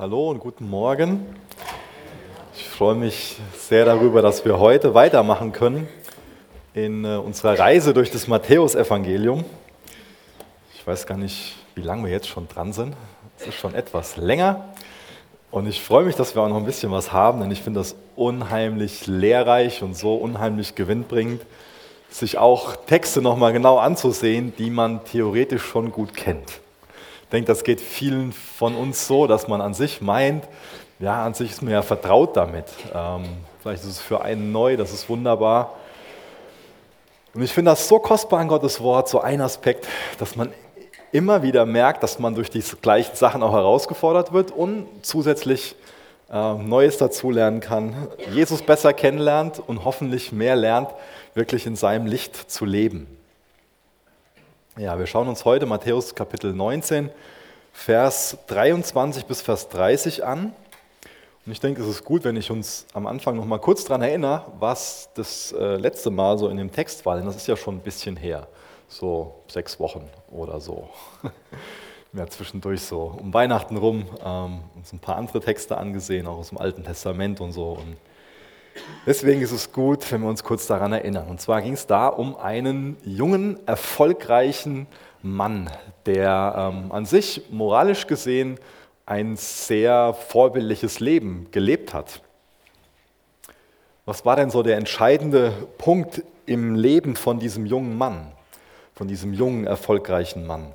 Hallo und guten Morgen. Ich freue mich sehr darüber, dass wir heute weitermachen können in äh, unserer Reise durch das Matthäusevangelium. Ich weiß gar nicht, wie lange wir jetzt schon dran sind. Es ist schon etwas länger. Und ich freue mich, dass wir auch noch ein bisschen was haben, denn ich finde das unheimlich lehrreich und so unheimlich gewinnbringend, sich auch Texte nochmal genau anzusehen, die man theoretisch schon gut kennt. Denke, das geht vielen von uns so, dass man an sich meint, ja, an sich ist man ja vertraut damit. Ähm, vielleicht ist es für einen neu, das ist wunderbar. Und ich finde das so kostbar an Gottes Wort, so ein Aspekt, dass man immer wieder merkt, dass man durch diese gleichen Sachen auch herausgefordert wird und zusätzlich äh, Neues dazulernen kann, Jesus besser kennenlernt und hoffentlich mehr lernt, wirklich in seinem Licht zu leben. Ja, wir schauen uns heute Matthäus Kapitel 19, Vers 23 bis Vers 30 an. Und ich denke, es ist gut, wenn ich uns am Anfang noch mal kurz daran erinnere, was das äh, letzte Mal so in dem Text war, denn das ist ja schon ein bisschen her, so sechs Wochen oder so. ja, zwischendurch so um Weihnachten rum ähm, uns ein paar andere Texte angesehen, auch aus dem Alten Testament und so. Und Deswegen ist es gut, wenn wir uns kurz daran erinnern. Und zwar ging es da um einen jungen, erfolgreichen Mann, der ähm, an sich moralisch gesehen ein sehr vorbildliches Leben gelebt hat. Was war denn so der entscheidende Punkt im Leben von diesem jungen Mann, von diesem jungen, erfolgreichen Mann?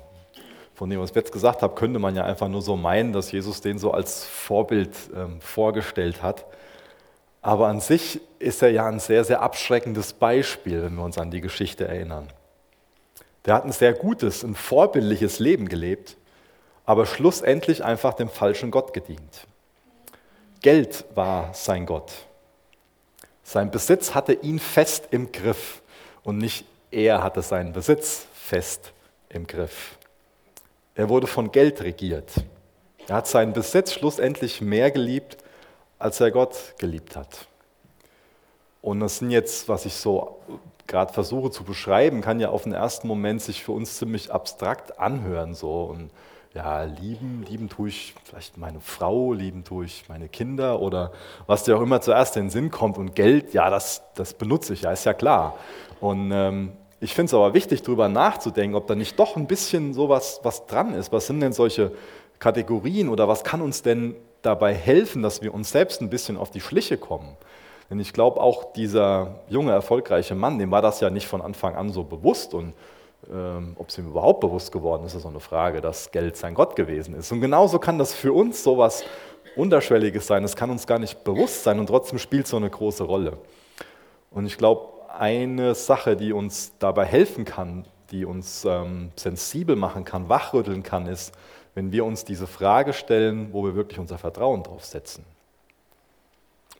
Von dem, was ich jetzt gesagt habe, könnte man ja einfach nur so meinen, dass Jesus den so als Vorbild ähm, vorgestellt hat. Aber an sich ist er ja ein sehr, sehr abschreckendes Beispiel, wenn wir uns an die Geschichte erinnern. Der hat ein sehr gutes, ein vorbildliches Leben gelebt, aber schlussendlich einfach dem falschen Gott gedient. Geld war sein Gott. Sein Besitz hatte ihn fest im Griff und nicht er hatte seinen Besitz fest im Griff. Er wurde von Geld regiert. Er hat seinen Besitz schlussendlich mehr geliebt als er Gott geliebt hat. Und das sind jetzt, was ich so gerade versuche zu beschreiben, kann ja auf den ersten Moment sich für uns ziemlich abstrakt anhören. So. Und ja, lieben, lieben tue ich vielleicht meine Frau, lieben tue ich meine Kinder oder was dir auch immer zuerst in den Sinn kommt. Und Geld, ja, das, das benutze ich, ja, ist ja klar. Und ähm, ich finde es aber wichtig, darüber nachzudenken, ob da nicht doch ein bisschen sowas was dran ist. Was sind denn solche Kategorien oder was kann uns denn dabei helfen, dass wir uns selbst ein bisschen auf die Schliche kommen. Denn ich glaube, auch dieser junge, erfolgreiche Mann, dem war das ja nicht von Anfang an so bewusst. Und ähm, ob es ihm überhaupt bewusst geworden ist, ist so eine Frage, dass Geld sein Gott gewesen ist. Und genauso kann das für uns so etwas Unterschwelliges sein. Es kann uns gar nicht bewusst sein und trotzdem spielt so eine große Rolle. Und ich glaube, eine Sache, die uns dabei helfen kann, die uns ähm, sensibel machen kann, wachrütteln kann, ist, wenn wir uns diese Frage stellen, wo wir wirklich unser Vertrauen drauf setzen,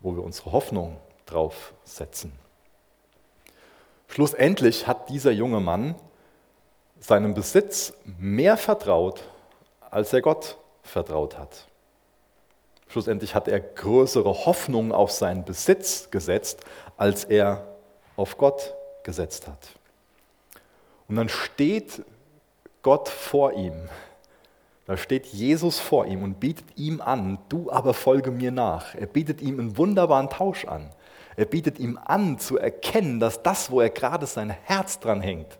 wo wir unsere Hoffnung drauf setzen. Schlussendlich hat dieser junge Mann seinem Besitz mehr vertraut, als er Gott vertraut hat. Schlussendlich hat er größere Hoffnungen auf seinen Besitz gesetzt, als er auf Gott gesetzt hat. Und dann steht Gott vor ihm da steht Jesus vor ihm und bietet ihm an, du aber folge mir nach. Er bietet ihm einen wunderbaren Tausch an. Er bietet ihm an zu erkennen, dass das, wo er gerade sein Herz dran hängt,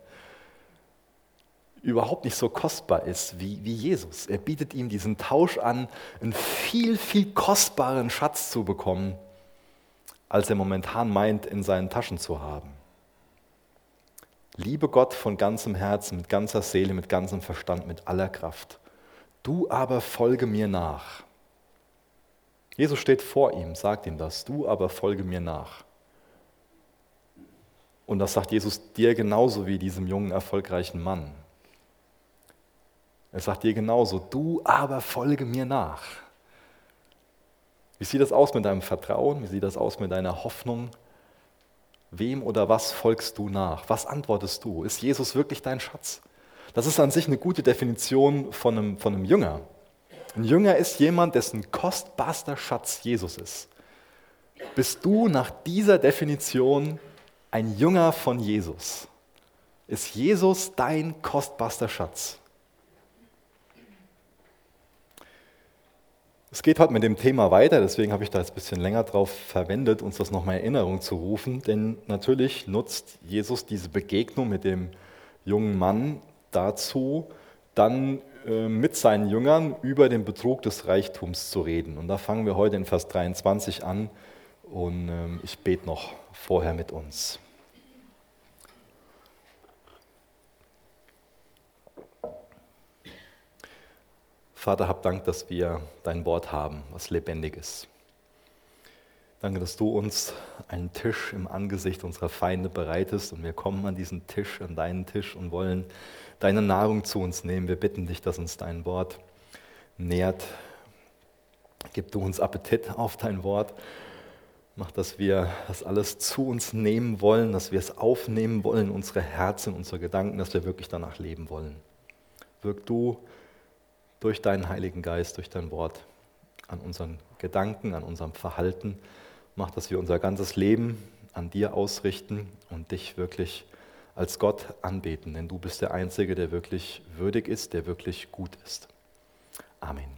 überhaupt nicht so kostbar ist wie, wie Jesus. Er bietet ihm diesen Tausch an, einen viel, viel kostbaren Schatz zu bekommen, als er momentan meint, in seinen Taschen zu haben. Liebe Gott von ganzem Herzen, mit ganzer Seele, mit ganzem Verstand, mit aller Kraft. Du aber folge mir nach. Jesus steht vor ihm, sagt ihm das. Du aber folge mir nach. Und das sagt Jesus dir genauso wie diesem jungen, erfolgreichen Mann. Er sagt dir genauso, du aber folge mir nach. Wie sieht das aus mit deinem Vertrauen? Wie sieht das aus mit deiner Hoffnung? Wem oder was folgst du nach? Was antwortest du? Ist Jesus wirklich dein Schatz? Das ist an sich eine gute Definition von einem, von einem Jünger. Ein Jünger ist jemand, dessen kostbarster Schatz Jesus ist. Bist du nach dieser Definition ein Jünger von Jesus? Ist Jesus dein kostbarster Schatz? Es geht heute mit dem Thema weiter, deswegen habe ich da jetzt ein bisschen länger drauf verwendet, uns das nochmal in Erinnerung zu rufen. Denn natürlich nutzt Jesus diese Begegnung mit dem jungen Mann dazu, dann äh, mit seinen Jüngern über den Betrug des Reichtums zu reden. Und da fangen wir heute in Vers 23 an und ähm, ich bete noch vorher mit uns. Vater, hab Dank, dass wir dein Wort haben, was lebendig ist. Danke, dass du uns einen Tisch im Angesicht unserer Feinde bereitest und wir kommen an diesen Tisch, an deinen Tisch und wollen deine Nahrung zu uns nehmen. Wir bitten dich, dass uns dein Wort nährt. Gib du uns Appetit auf dein Wort. Mach, dass wir das alles zu uns nehmen wollen, dass wir es aufnehmen wollen, unsere Herzen, unsere Gedanken, dass wir wirklich danach leben wollen. Wirk du durch deinen Heiligen Geist, durch dein Wort an unseren Gedanken, an unserem Verhalten. Mach, dass wir unser ganzes Leben an dir ausrichten und dich wirklich als Gott anbeten, denn du bist der Einzige, der wirklich würdig ist, der wirklich gut ist. Amen.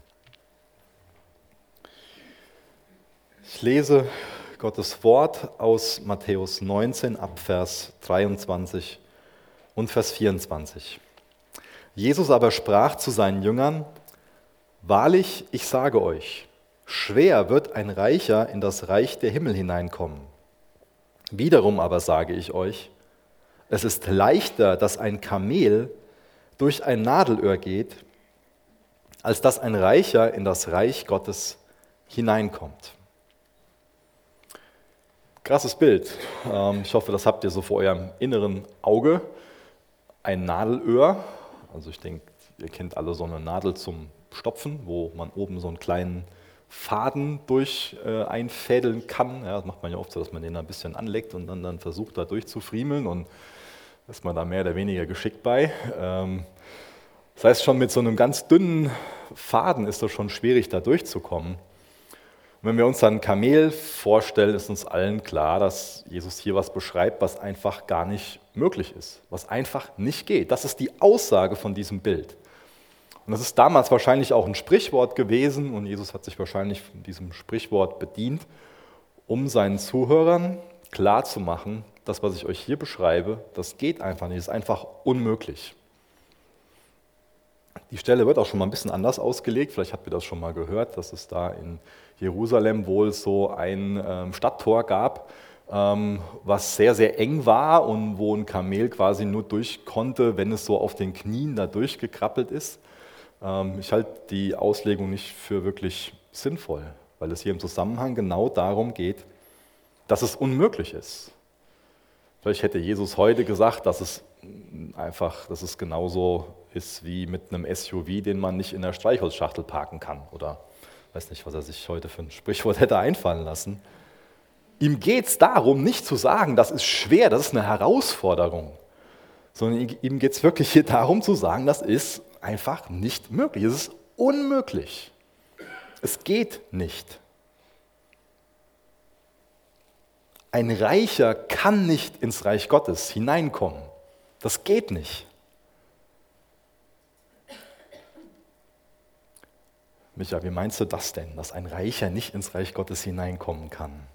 Ich lese Gottes Wort aus Matthäus 19 ab Vers 23 und Vers 24. Jesus aber sprach zu seinen Jüngern, Wahrlich, ich sage euch, schwer wird ein Reicher in das Reich der Himmel hineinkommen. Wiederum aber sage ich euch, es ist leichter, dass ein Kamel durch ein Nadelöhr geht, als dass ein Reicher in das Reich Gottes hineinkommt. Krasses Bild. Ähm, ich hoffe, das habt ihr so vor eurem inneren Auge. Ein Nadelöhr, also ich denke, ihr kennt alle so eine Nadel zum Stopfen, wo man oben so einen kleinen Faden durch äh, einfädeln kann. Ja, das macht man ja oft so, dass man den ein bisschen anlegt und dann, dann versucht, da durchzufriemeln und ist man da mehr oder weniger geschickt bei. Ähm, das heißt, schon mit so einem ganz dünnen Faden ist das schon schwierig, da durchzukommen. Und wenn wir uns dann Kamel vorstellen, ist uns allen klar, dass Jesus hier was beschreibt, was einfach gar nicht möglich ist, was einfach nicht geht. Das ist die Aussage von diesem Bild. Und das ist damals wahrscheinlich auch ein Sprichwort gewesen und Jesus hat sich wahrscheinlich von diesem Sprichwort bedient, um seinen Zuhörern klarzumachen, das, was ich euch hier beschreibe, das geht einfach nicht, ist einfach unmöglich. Die Stelle wird auch schon mal ein bisschen anders ausgelegt. Vielleicht habt ihr das schon mal gehört, dass es da in Jerusalem wohl so ein ähm, Stadttor gab, ähm, was sehr, sehr eng war und wo ein Kamel quasi nur durch konnte, wenn es so auf den Knien da durchgekrabbelt ist. Ähm, ich halte die Auslegung nicht für wirklich sinnvoll, weil es hier im Zusammenhang genau darum geht, dass es unmöglich ist. Vielleicht hätte Jesus heute gesagt, dass es einfach, dass es genauso ist wie mit einem SUV, den man nicht in der Streichholzschachtel parken kann. Oder weiß nicht, was er sich heute für ein Sprichwort hätte einfallen lassen. Ihm geht es darum, nicht zu sagen, das ist schwer, das ist eine Herausforderung, sondern ihm geht es wirklich hier darum zu sagen, das ist einfach nicht möglich. Es ist unmöglich. Es geht nicht. Ein Reicher kann nicht ins Reich Gottes hineinkommen. Das geht nicht. Micha, wie meinst du das denn, dass ein Reicher nicht ins Reich Gottes hineinkommen kann?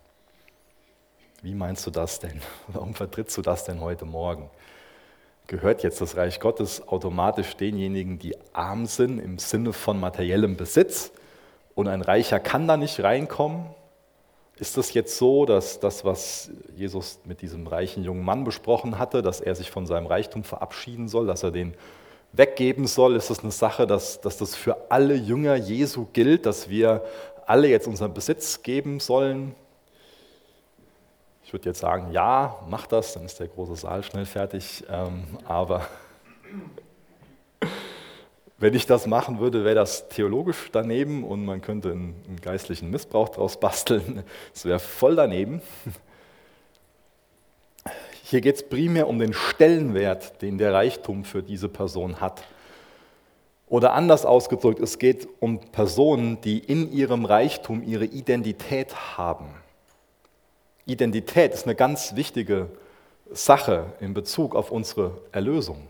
Wie meinst du das denn? Warum vertrittst du das denn heute Morgen? Gehört jetzt das Reich Gottes automatisch denjenigen, die arm sind im Sinne von materiellem Besitz und ein Reicher kann da nicht reinkommen? Ist das jetzt so, dass das, was Jesus mit diesem reichen jungen Mann besprochen hatte, dass er sich von seinem Reichtum verabschieden soll, dass er den weggeben soll? Ist das eine Sache, dass, dass das für alle Jünger Jesu gilt, dass wir alle jetzt unseren Besitz geben sollen? Würde jetzt sagen, ja, mach das, dann ist der große Saal schnell fertig. Ähm, aber wenn ich das machen würde, wäre das theologisch daneben und man könnte einen, einen geistlichen Missbrauch daraus basteln. Das wäre voll daneben. Hier geht es primär um den Stellenwert, den der Reichtum für diese Person hat. Oder anders ausgedrückt, es geht um Personen, die in ihrem Reichtum ihre Identität haben. Identität ist eine ganz wichtige Sache in Bezug auf unsere Erlösung.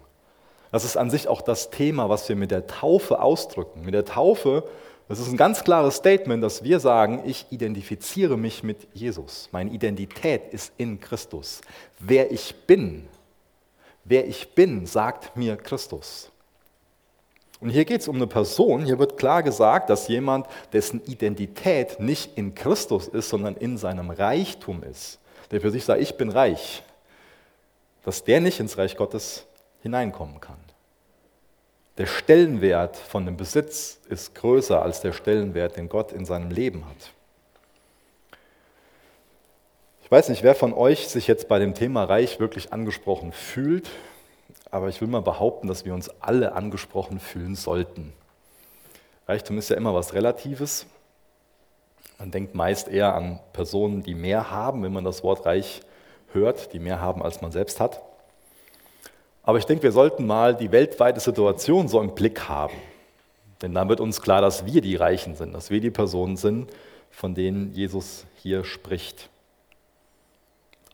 Das ist an sich auch das Thema, was wir mit der Taufe ausdrücken. Mit der Taufe Das ist ein ganz klares Statement, dass wir sagen, ich identifiziere mich mit Jesus. Meine Identität ist in Christus. Wer ich bin, wer ich bin, sagt mir Christus. Und hier geht es um eine Person, hier wird klar gesagt, dass jemand, dessen Identität nicht in Christus ist, sondern in seinem Reichtum ist, der für sich sagt, ich bin reich, dass der nicht ins Reich Gottes hineinkommen kann. Der Stellenwert von dem Besitz ist größer als der Stellenwert, den Gott in seinem Leben hat. Ich weiß nicht, wer von euch sich jetzt bei dem Thema Reich wirklich angesprochen fühlt, aber ich will mal behaupten, dass wir uns alle angesprochen fühlen sollten. Reichtum ist ja immer was Relatives. Man denkt meist eher an Personen, die mehr haben, wenn man das Wort reich hört, die mehr haben, als man selbst hat. Aber ich denke, wir sollten mal die weltweite Situation so im Blick haben. Denn dann wird uns klar, dass wir die Reichen sind, dass wir die Personen sind, von denen Jesus hier spricht.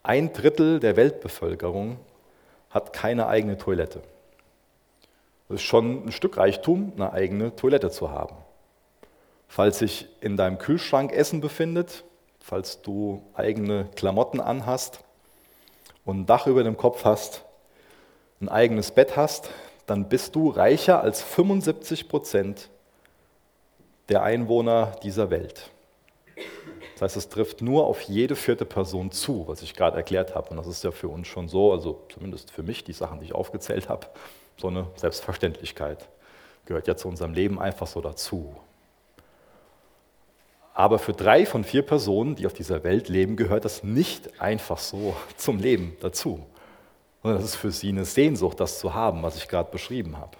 Ein Drittel der Weltbevölkerung hat keine eigene Toilette. Das ist schon ein Stück Reichtum, eine eigene Toilette zu haben. Falls sich in deinem Kühlschrank Essen befindet, falls du eigene Klamotten anhast und ein Dach über dem Kopf hast, ein eigenes Bett hast, dann bist du reicher als 75 Prozent der Einwohner dieser Welt. Das heißt, es trifft nur auf jede vierte Person zu, was ich gerade erklärt habe. Und das ist ja für uns schon so, also zumindest für mich, die Sachen, die ich aufgezählt habe, so eine Selbstverständlichkeit. Gehört ja zu unserem Leben einfach so dazu. Aber für drei von vier Personen, die auf dieser Welt leben, gehört das nicht einfach so zum Leben dazu sondern das ist für sie eine Sehnsucht, das zu haben, was ich gerade beschrieben habe.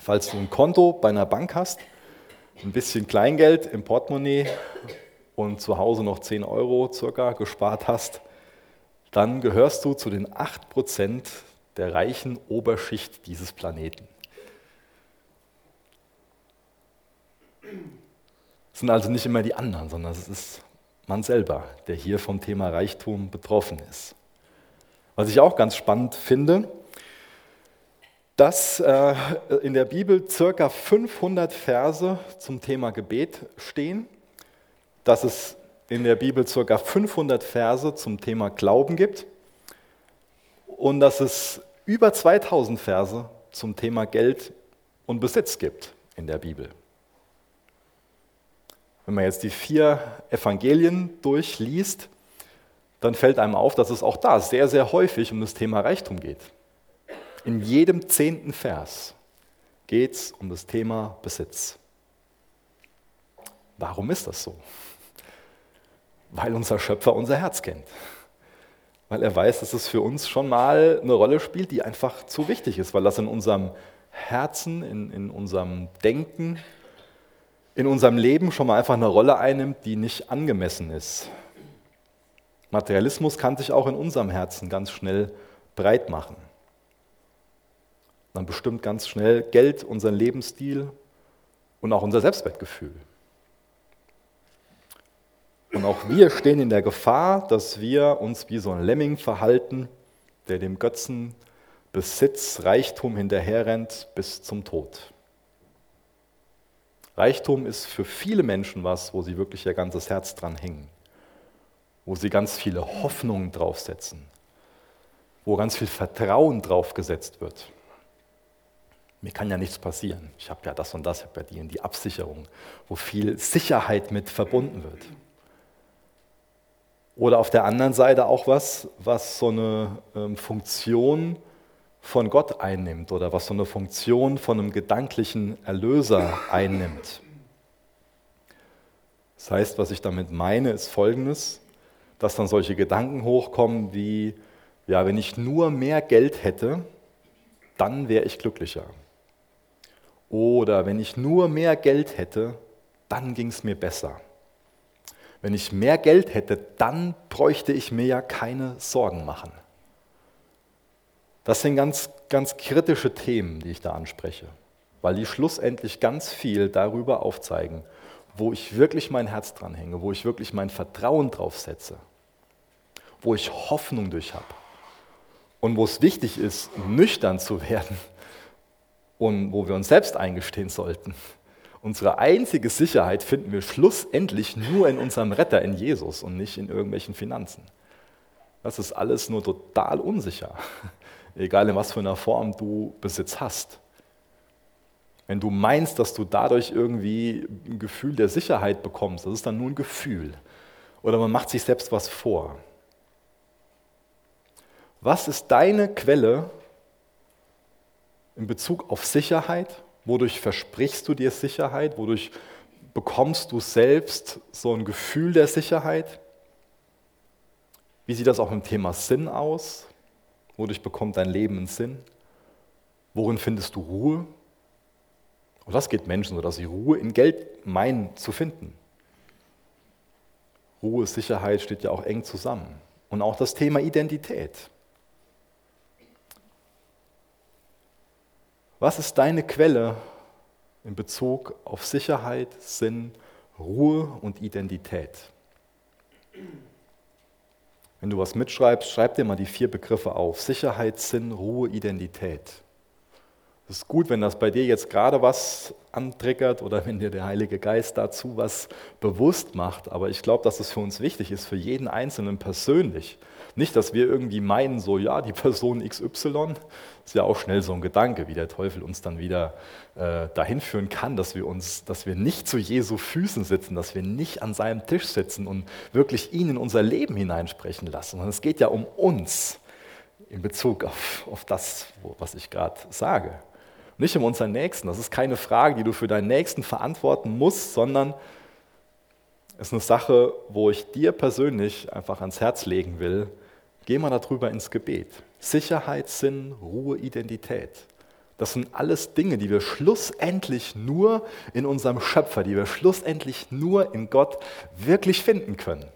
Falls du ein Konto bei einer Bank hast, ein bisschen Kleingeld im Portemonnaie und zu Hause noch 10 Euro circa gespart hast, dann gehörst du zu den 8% der reichen Oberschicht dieses Planeten. Es sind also nicht immer die anderen, sondern es ist man selber, der hier vom Thema Reichtum betroffen ist. Was ich auch ganz spannend finde, dass äh, in der Bibel circa 500 Verse zum Thema Gebet stehen, dass es in der Bibel circa 500 Verse zum Thema Glauben gibt und dass es über 2000 Verse zum Thema Geld und Besitz gibt in der Bibel. Wenn man jetzt die vier Evangelien durchliest, dann fällt einem auf, dass es auch da sehr, sehr häufig um das Thema Reichtum geht. In jedem zehnten Vers geht es um das Thema Besitz. Warum ist das so? Weil unser Schöpfer unser Herz kennt. Weil er weiß, dass es für uns schon mal eine Rolle spielt, die einfach zu wichtig ist, weil das in unserem Herzen, in, in unserem Denken, in unserem Leben schon mal einfach eine Rolle einnimmt, die nicht angemessen ist. Materialismus kann sich auch in unserem Herzen ganz schnell breit machen. Dann bestimmt ganz schnell Geld unseren Lebensstil und auch unser Selbstwertgefühl. Und auch wir stehen in der Gefahr, dass wir uns wie so ein Lemming verhalten, der dem Götzen Besitz, Reichtum hinterherrennt bis zum Tod. Reichtum ist für viele Menschen was, wo sie wirklich ihr ganzes Herz dran hängen, wo sie ganz viele Hoffnungen draufsetzen, wo ganz viel Vertrauen draufgesetzt wird. Mir kann ja nichts passieren. Ich habe ja das und das, ich habe ja die und die Absicherung, wo viel Sicherheit mit verbunden wird. Oder auf der anderen Seite auch was, was so eine ähm, Funktion von Gott einnimmt oder was so eine Funktion von einem gedanklichen Erlöser einnimmt. Das heißt, was ich damit meine, ist folgendes, dass dann solche Gedanken hochkommen wie, ja, wenn ich nur mehr Geld hätte, dann wäre ich glücklicher. Oder wenn ich nur mehr Geld hätte, dann ging es mir besser. Wenn ich mehr Geld hätte, dann bräuchte ich mir ja keine Sorgen machen. Das sind ganz, ganz kritische Themen, die ich da anspreche, weil die schlussendlich ganz viel darüber aufzeigen, wo ich wirklich mein Herz dran hänge, wo ich wirklich mein Vertrauen drauf setze, wo ich Hoffnung durch habe und wo es wichtig ist, nüchtern zu werden und wo wir uns selbst eingestehen sollten. Unsere einzige Sicherheit finden wir schlussendlich nur in unserem Retter, in Jesus und nicht in irgendwelchen Finanzen. Das ist alles nur total unsicher, egal in was für einer Form du Besitz hast. Wenn du meinst, dass du dadurch irgendwie ein Gefühl der Sicherheit bekommst, das ist dann nur ein Gefühl. Oder man macht sich selbst was vor. Was ist deine Quelle in Bezug auf Sicherheit? Wodurch versprichst du dir Sicherheit? Wodurch bekommst du selbst so ein Gefühl der Sicherheit? Wie sieht das auch im Thema Sinn aus? Wodurch bekommt dein Leben einen Sinn? Worin findest du Ruhe? Und das geht Menschen so, dass sie Ruhe in Geld meinen zu finden. Ruhe, Sicherheit steht ja auch eng zusammen. Und auch das Thema Identität. Was ist deine Quelle in Bezug auf Sicherheit, Sinn, Ruhe und Identität? Wenn du was mitschreibst, schreib dir mal die vier Begriffe auf. Sicherheit, Sinn, Ruhe, Identität. Es ist gut, wenn das bei dir jetzt gerade was antriggert oder wenn dir der Heilige Geist dazu was bewusst macht. Aber ich glaube, dass es für uns wichtig ist, für jeden Einzelnen persönlich. Nicht, dass wir irgendwie meinen, so, ja, die Person XY, ist ja auch schnell so ein Gedanke, wie der Teufel uns dann wieder äh, dahin führen kann, dass wir uns, dass wir nicht zu Jesu Füßen sitzen, dass wir nicht an seinem Tisch sitzen und wirklich ihn in unser Leben hineinsprechen lassen. Und es geht ja um uns in Bezug auf, auf das, was ich gerade sage nicht um unseren Nächsten. Das ist keine Frage, die du für deinen Nächsten verantworten musst, sondern ist eine Sache, wo ich dir persönlich einfach ans Herz legen will. Geh mal darüber ins Gebet. Sicherheit, Sinn, Ruhe, Identität. Das sind alles Dinge, die wir schlussendlich nur in unserem Schöpfer, die wir schlussendlich nur in Gott wirklich finden können.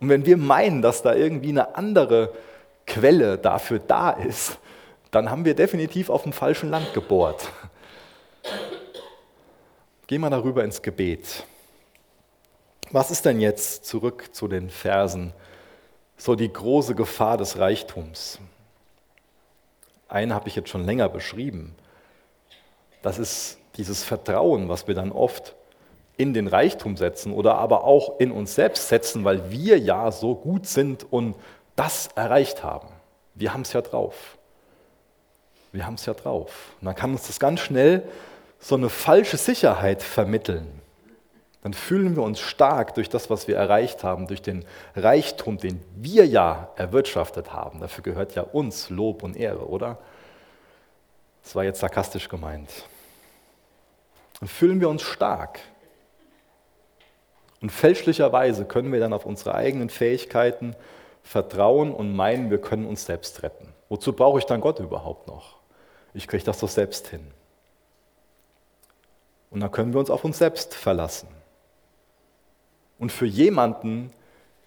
Und wenn wir meinen, dass da irgendwie eine andere Quelle dafür da ist, dann haben wir definitiv auf dem falschen Land gebohrt. Gehen wir darüber ins Gebet. Was ist denn jetzt zurück zu den Versen? So die große Gefahr des Reichtums. Eine habe ich jetzt schon länger beschrieben. Das ist dieses Vertrauen, was wir dann oft in den Reichtum setzen oder aber auch in uns selbst setzen, weil wir ja so gut sind und das erreicht haben. Wir haben es ja drauf wir haben es ja drauf. Und dann kann uns das ganz schnell so eine falsche Sicherheit vermitteln. Dann fühlen wir uns stark durch das, was wir erreicht haben, durch den Reichtum, den wir ja erwirtschaftet haben. Dafür gehört ja uns Lob und Ehre, oder? Das war jetzt sarkastisch gemeint. Dann fühlen wir uns stark. Und fälschlicherweise können wir dann auf unsere eigenen Fähigkeiten vertrauen und meinen, wir können uns selbst retten. Wozu brauche ich dann Gott überhaupt noch? ich kriege das doch selbst hin. Und dann können wir uns auf uns selbst verlassen. Und für jemanden,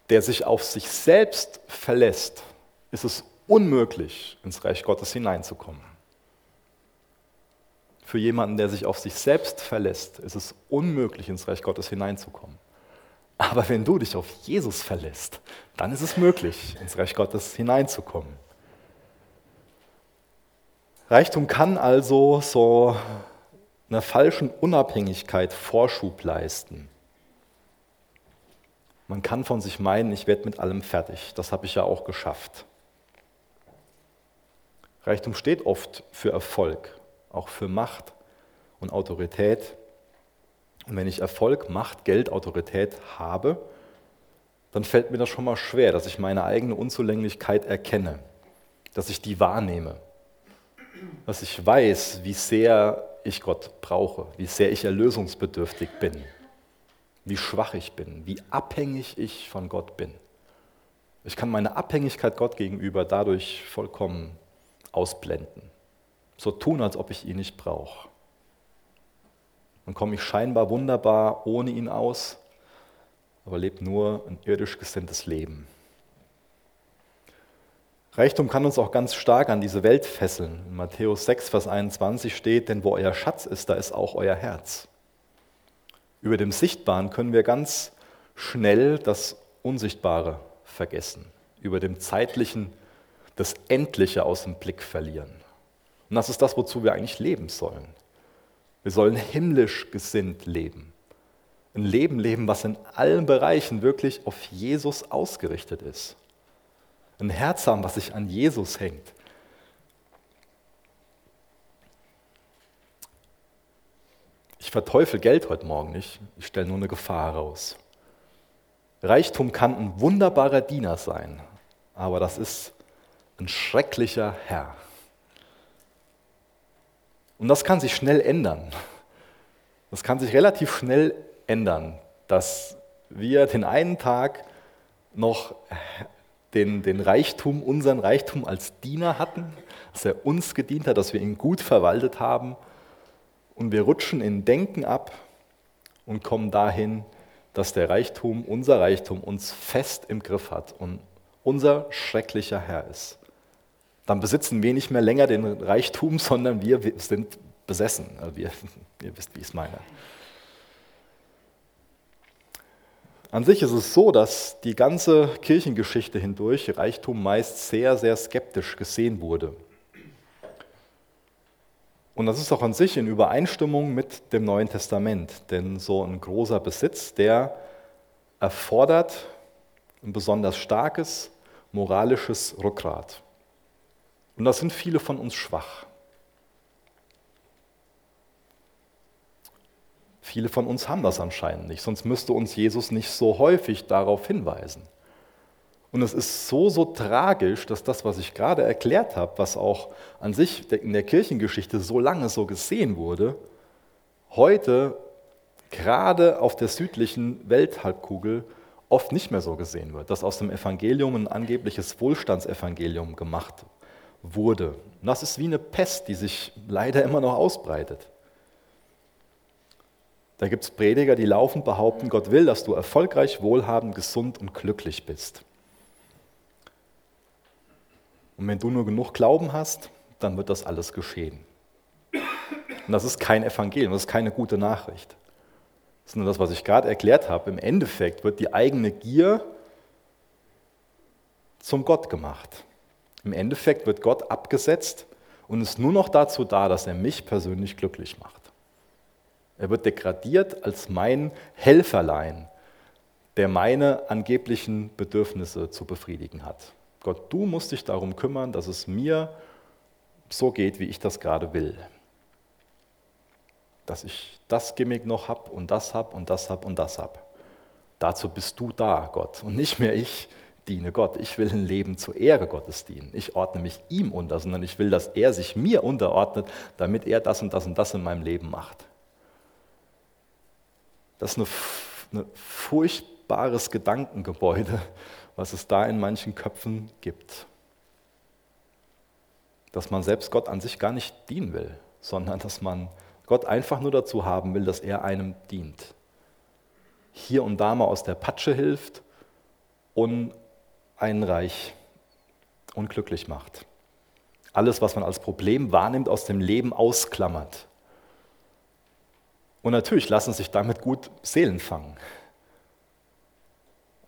der sich auf sich selbst verlässt, ist es unmöglich, ins Reich Gottes hineinzukommen. Für jemanden, der sich auf sich selbst verlässt, ist es unmöglich, ins Reich Gottes hineinzukommen. Aber wenn du dich auf Jesus verlässt, dann ist es möglich, ins Reich Gottes hineinzukommen. Reichtum kann also so einer falschen Unabhängigkeit Vorschub leisten. Man kann von sich meinen, ich werde mit allem fertig. Das habe ich ja auch geschafft. Reichtum steht oft für Erfolg, auch für Macht und Autorität. Und wenn ich Erfolg, Macht, Geld, Autorität habe, dann fällt mir das schon mal schwer, dass ich meine eigene Unzulänglichkeit erkenne, dass ich die wahrnehme dass ich weiß, wie sehr ich Gott brauche, wie sehr ich erlösungsbedürftig bin, wie schwach ich bin, wie abhängig ich von Gott bin. Ich kann meine Abhängigkeit Gott gegenüber dadurch vollkommen ausblenden. So tun, als ob ich ihn nicht brauche. Dann komme ich scheinbar wunderbar ohne ihn aus, aber lebe nur ein irdisch gesinntes Leben. Reichtum kann uns auch ganz stark an diese Welt fesseln. In Matthäus 6, Vers 21 steht, denn wo euer Schatz ist, da ist auch euer Herz. Über dem Sichtbaren können wir ganz schnell das Unsichtbare vergessen, über dem Zeitlichen das Endliche aus dem Blick verlieren. Und das ist das, wozu wir eigentlich leben sollen. Wir sollen himmlisch gesinnt leben. Ein Leben leben, was in allen Bereichen wirklich auf Jesus ausgerichtet ist. Ein Herz haben, was sich an Jesus hängt. Ich verteufel Geld heute Morgen nicht, ich stelle nur eine Gefahr heraus. Reichtum kann ein wunderbarer Diener sein, aber das ist ein schrecklicher Herr. Und das kann sich schnell ändern. Das kann sich relativ schnell ändern, dass wir den einen Tag noch den, den Reichtum, unseren Reichtum als Diener hatten, dass er uns gedient hat, dass wir ihn gut verwaltet haben und wir rutschen in Denken ab und kommen dahin, dass der Reichtum, unser Reichtum uns fest im Griff hat und unser schrecklicher Herr ist. Dann besitzen wir nicht mehr länger den Reichtum, sondern wir sind besessen. Also wir, ihr wisst, wie ich es meine. An sich ist es so, dass die ganze Kirchengeschichte hindurch Reichtum meist sehr, sehr skeptisch gesehen wurde. Und das ist auch an sich in Übereinstimmung mit dem Neuen Testament, denn so ein großer Besitz, der erfordert ein besonders starkes moralisches Rückgrat. Und da sind viele von uns schwach. Viele von uns haben das anscheinend nicht, sonst müsste uns Jesus nicht so häufig darauf hinweisen. Und es ist so, so tragisch, dass das, was ich gerade erklärt habe, was auch an sich in der Kirchengeschichte so lange so gesehen wurde, heute gerade auf der südlichen Welthalbkugel oft nicht mehr so gesehen wird, dass aus dem Evangelium ein angebliches Wohlstandsevangelium gemacht wurde. Und das ist wie eine Pest, die sich leider immer noch ausbreitet. Da gibt es Prediger, die laufend behaupten, Gott will, dass du erfolgreich, wohlhabend, gesund und glücklich bist. Und wenn du nur genug Glauben hast, dann wird das alles geschehen. Und das ist kein Evangelium, das ist keine gute Nachricht. Nur das, was ich gerade erklärt habe. Im Endeffekt wird die eigene Gier zum Gott gemacht. Im Endeffekt wird Gott abgesetzt und ist nur noch dazu da, dass er mich persönlich glücklich macht. Er wird degradiert als mein Helferlein, der meine angeblichen Bedürfnisse zu befriedigen hat. Gott, du musst dich darum kümmern, dass es mir so geht, wie ich das gerade will. Dass ich das Gimmick noch habe und das habe und das habe und das habe. Dazu bist du da, Gott, und nicht mehr ich diene Gott. Ich will ein Leben zur Ehre Gottes dienen. Ich ordne mich ihm unter, sondern ich will, dass er sich mir unterordnet, damit er das und das und das in meinem Leben macht. Das ist ein, furchtbares Gedankengebäude, was es da in manchen Köpfen gibt. Dass man selbst Gott an sich gar nicht dienen will, sondern dass man Gott einfach nur dazu haben will, dass er einem dient. Hier und da mal aus der Patsche hilft und einen reich und glücklich macht. Alles, was man als Problem wahrnimmt, aus dem Leben ausklammert. Und natürlich lassen sich damit gut Seelen fangen.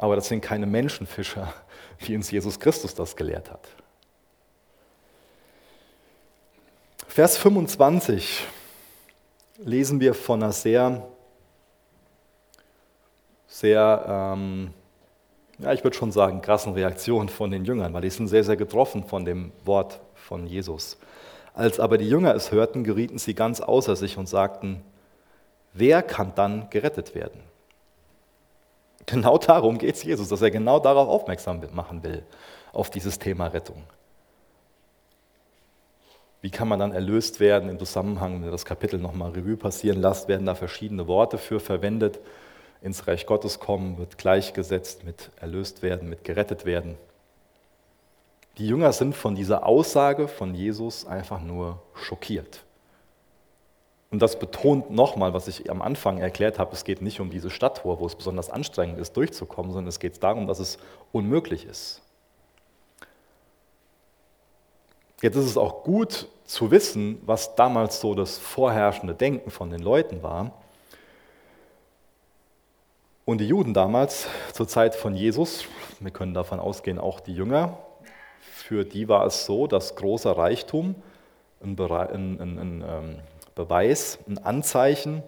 Aber das sind keine Menschenfischer, wie uns Jesus Christus das gelehrt hat. Vers 25 lesen wir von einer sehr, sehr, ähm, ja, ich würde schon sagen, krassen Reaktion von den Jüngern, weil die sind sehr, sehr getroffen von dem Wort von Jesus. Als aber die Jünger es hörten, gerieten sie ganz außer sich und sagten, Wer kann dann gerettet werden? Genau darum geht es Jesus, dass er genau darauf aufmerksam machen will, auf dieses Thema Rettung. Wie kann man dann erlöst werden im Zusammenhang, wenn ihr das Kapitel nochmal Revue passieren lasst, werden da verschiedene Worte für verwendet. Ins Reich Gottes kommen wird gleichgesetzt mit erlöst werden, mit gerettet werden. Die Jünger sind von dieser Aussage von Jesus einfach nur schockiert. Und das betont nochmal, was ich am Anfang erklärt habe, es geht nicht um diese Stadttor, wo es besonders anstrengend ist, durchzukommen, sondern es geht darum, dass es unmöglich ist. Jetzt ist es auch gut zu wissen, was damals so das vorherrschende Denken von den Leuten war. Und die Juden damals, zur Zeit von Jesus, wir können davon ausgehen, auch die Jünger, für die war es so, dass großer Reichtum ein, ein, ein, ein Beweis, ein Anzeichen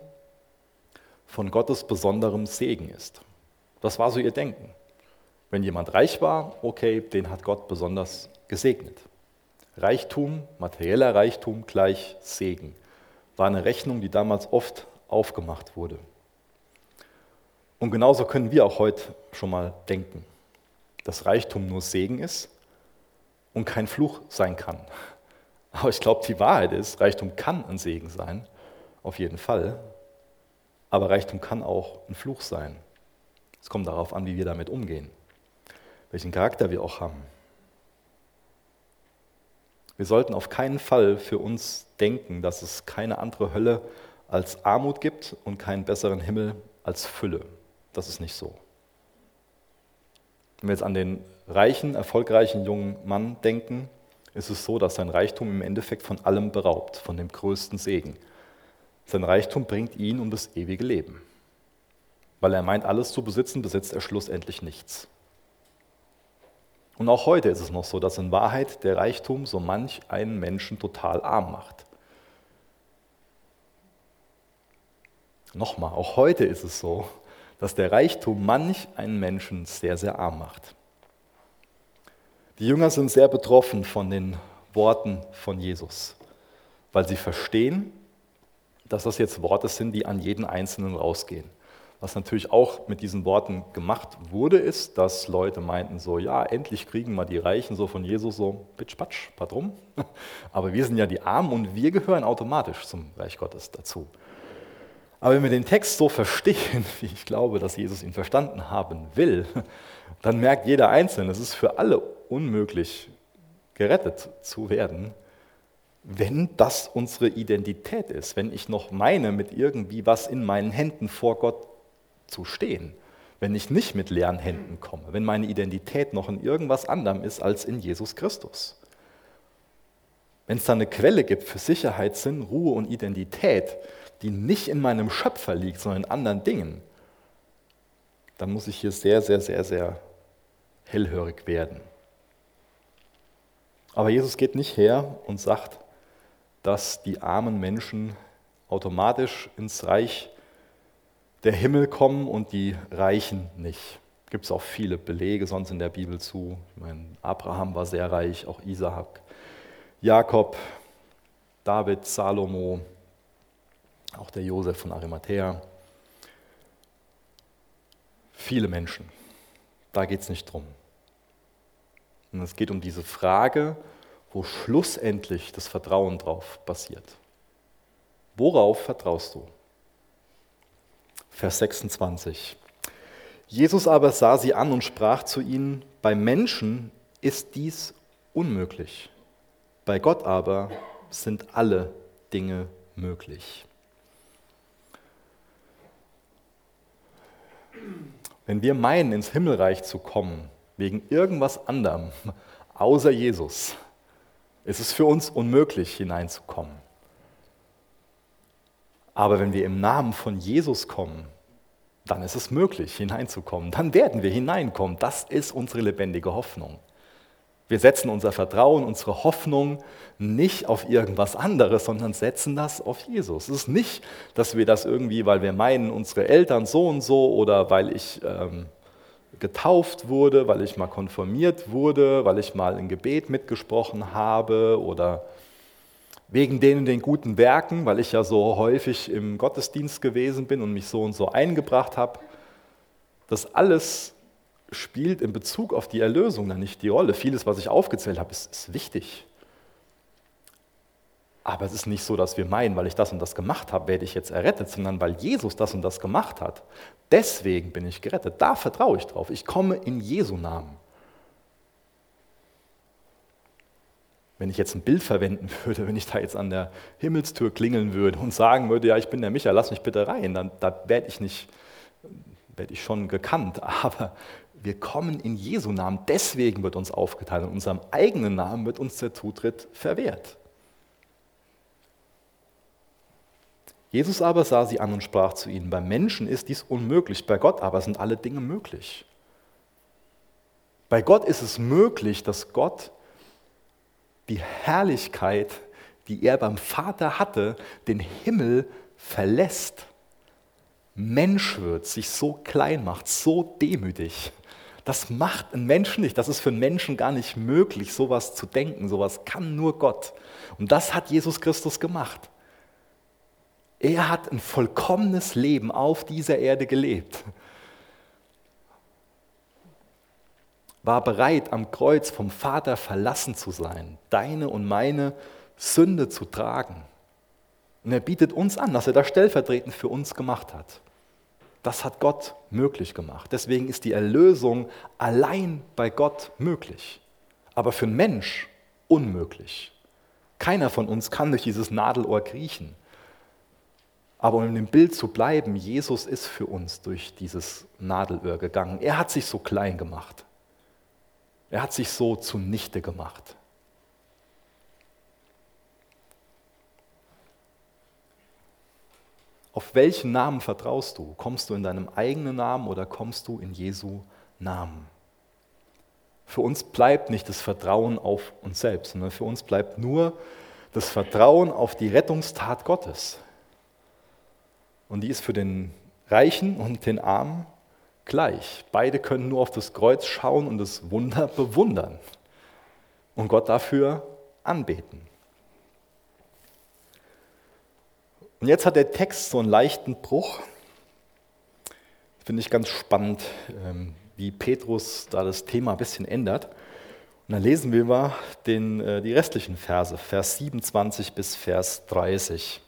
von Gottes besonderem Segen ist. Das war so ihr Denken. Wenn jemand reich war, okay, den hat Gott besonders gesegnet. Reichtum, materieller Reichtum gleich Segen. War eine Rechnung, die damals oft aufgemacht wurde. Und genauso können wir auch heute schon mal denken, dass Reichtum nur Segen ist und kein Fluch sein kann. Aber ich glaube, die Wahrheit ist, Reichtum kann ein Segen sein, auf jeden Fall. Aber Reichtum kann auch ein Fluch sein. Es kommt darauf an, wie wir damit umgehen, welchen Charakter wir auch haben. Wir sollten auf keinen Fall für uns denken, dass es keine andere Hölle als Armut gibt und keinen besseren Himmel als Fülle. Das ist nicht so. Wenn wir jetzt an den reichen, erfolgreichen jungen Mann denken, ist es so, dass sein Reichtum im Endeffekt von allem beraubt, von dem größten Segen. Sein Reichtum bringt ihn um das ewige Leben. Weil er meint, alles zu besitzen, besitzt er schlussendlich nichts. Und auch heute ist es noch so, dass in Wahrheit der Reichtum so manch einen Menschen total arm macht. Nochmal, auch heute ist es so, dass der Reichtum manch einen Menschen sehr, sehr arm macht. Die Jünger sind sehr betroffen von den Worten von Jesus, weil sie verstehen, dass das jetzt Worte sind, die an jeden Einzelnen rausgehen. Was natürlich auch mit diesen Worten gemacht wurde, ist, dass Leute meinten so, ja, endlich kriegen wir die Reichen so von Jesus so, pitsch, patsch, patrum. Aber wir sind ja die Armen und wir gehören automatisch zum Reich Gottes dazu. Aber wenn wir den Text so verstehen, wie ich glaube, dass Jesus ihn verstanden haben will, dann merkt jeder Einzelne, es ist für alle unmöglich, gerettet zu werden, wenn das unsere Identität ist, wenn ich noch meine, mit irgendwie was in meinen Händen vor Gott zu stehen, wenn ich nicht mit leeren Händen komme, wenn meine Identität noch in irgendwas anderem ist als in Jesus Christus. Wenn es da eine Quelle gibt für Sicherheit, Sinn, Ruhe und Identität, die nicht in meinem Schöpfer liegt, sondern in anderen Dingen, dann muss ich hier sehr, sehr, sehr, sehr hellhörig werden. Aber Jesus geht nicht her und sagt, dass die armen Menschen automatisch ins Reich der Himmel kommen und die Reichen nicht. Gibt es auch viele Belege sonst in der Bibel zu. Ich meine, Abraham war sehr reich, auch Isaak, Jakob, David, Salomo, auch der Josef von Arimathea. Viele Menschen. Da geht es nicht drum. Und es geht um diese Frage, wo schlussendlich das Vertrauen drauf basiert. Worauf vertraust du? Vers 26. Jesus aber sah sie an und sprach zu ihnen, bei Menschen ist dies unmöglich, bei Gott aber sind alle Dinge möglich. Wenn wir meinen, ins Himmelreich zu kommen, wegen irgendwas anderem außer Jesus, ist es für uns unmöglich hineinzukommen. Aber wenn wir im Namen von Jesus kommen, dann ist es möglich hineinzukommen. Dann werden wir hineinkommen. Das ist unsere lebendige Hoffnung. Wir setzen unser Vertrauen, unsere Hoffnung nicht auf irgendwas anderes, sondern setzen das auf Jesus. Es ist nicht, dass wir das irgendwie, weil wir meinen, unsere Eltern so und so oder weil ich ähm, getauft wurde, weil ich mal konformiert wurde, weil ich mal ein Gebet mitgesprochen habe oder wegen denen den guten Werken, weil ich ja so häufig im Gottesdienst gewesen bin und mich so und so eingebracht habe. Das alles spielt in Bezug auf die Erlösung dann nicht die Rolle. Vieles, was ich aufgezählt habe, ist, ist wichtig. Aber es ist nicht so, dass wir meinen, weil ich das und das gemacht habe, werde ich jetzt errettet, sondern weil Jesus das und das gemacht hat. Deswegen bin ich gerettet. Da vertraue ich drauf. Ich komme in Jesu Namen. Wenn ich jetzt ein Bild verwenden würde, wenn ich da jetzt an der Himmelstür klingeln würde und sagen würde, ja, ich bin der Micha, lass mich bitte rein, dann da werde ich nicht, werde ich schon gekannt. Aber wir kommen in Jesu Namen, deswegen wird uns aufgeteilt. In unserem eigenen Namen wird uns der Zutritt verwehrt. Jesus aber sah sie an und sprach zu ihnen, bei Menschen ist dies unmöglich, bei Gott aber sind alle Dinge möglich. Bei Gott ist es möglich, dass Gott die Herrlichkeit, die er beim Vater hatte, den Himmel verlässt, Mensch wird, sich so klein macht, so demütig. Das macht ein Mensch nicht. Das ist für einen Menschen gar nicht möglich, sowas zu denken. Sowas kann nur Gott. Und das hat Jesus Christus gemacht. Er hat ein vollkommenes Leben auf dieser Erde gelebt. War bereit, am Kreuz vom Vater verlassen zu sein, deine und meine Sünde zu tragen. Und er bietet uns an, dass er das stellvertretend für uns gemacht hat. Das hat Gott möglich gemacht. Deswegen ist die Erlösung allein bei Gott möglich, aber für einen Mensch unmöglich. Keiner von uns kann durch dieses Nadelohr kriechen. Aber um dem Bild zu bleiben, Jesus ist für uns durch dieses Nadelöhr gegangen. Er hat sich so klein gemacht. Er hat sich so zunichte gemacht. Auf welchen Namen vertraust du? Kommst du in deinem eigenen Namen oder kommst du in Jesu Namen? Für uns bleibt nicht das Vertrauen auf uns selbst, sondern für uns bleibt nur das Vertrauen auf die Rettungstat Gottes. Und die ist für den Reichen und den Armen gleich. Beide können nur auf das Kreuz schauen und das Wunder bewundern und Gott dafür anbeten. Und jetzt hat der Text so einen leichten Bruch. Finde ich ganz spannend, ähm, wie Petrus da das Thema ein bisschen ändert. Und dann lesen wir mal den, äh, die restlichen Verse, Vers 27 bis Vers 30.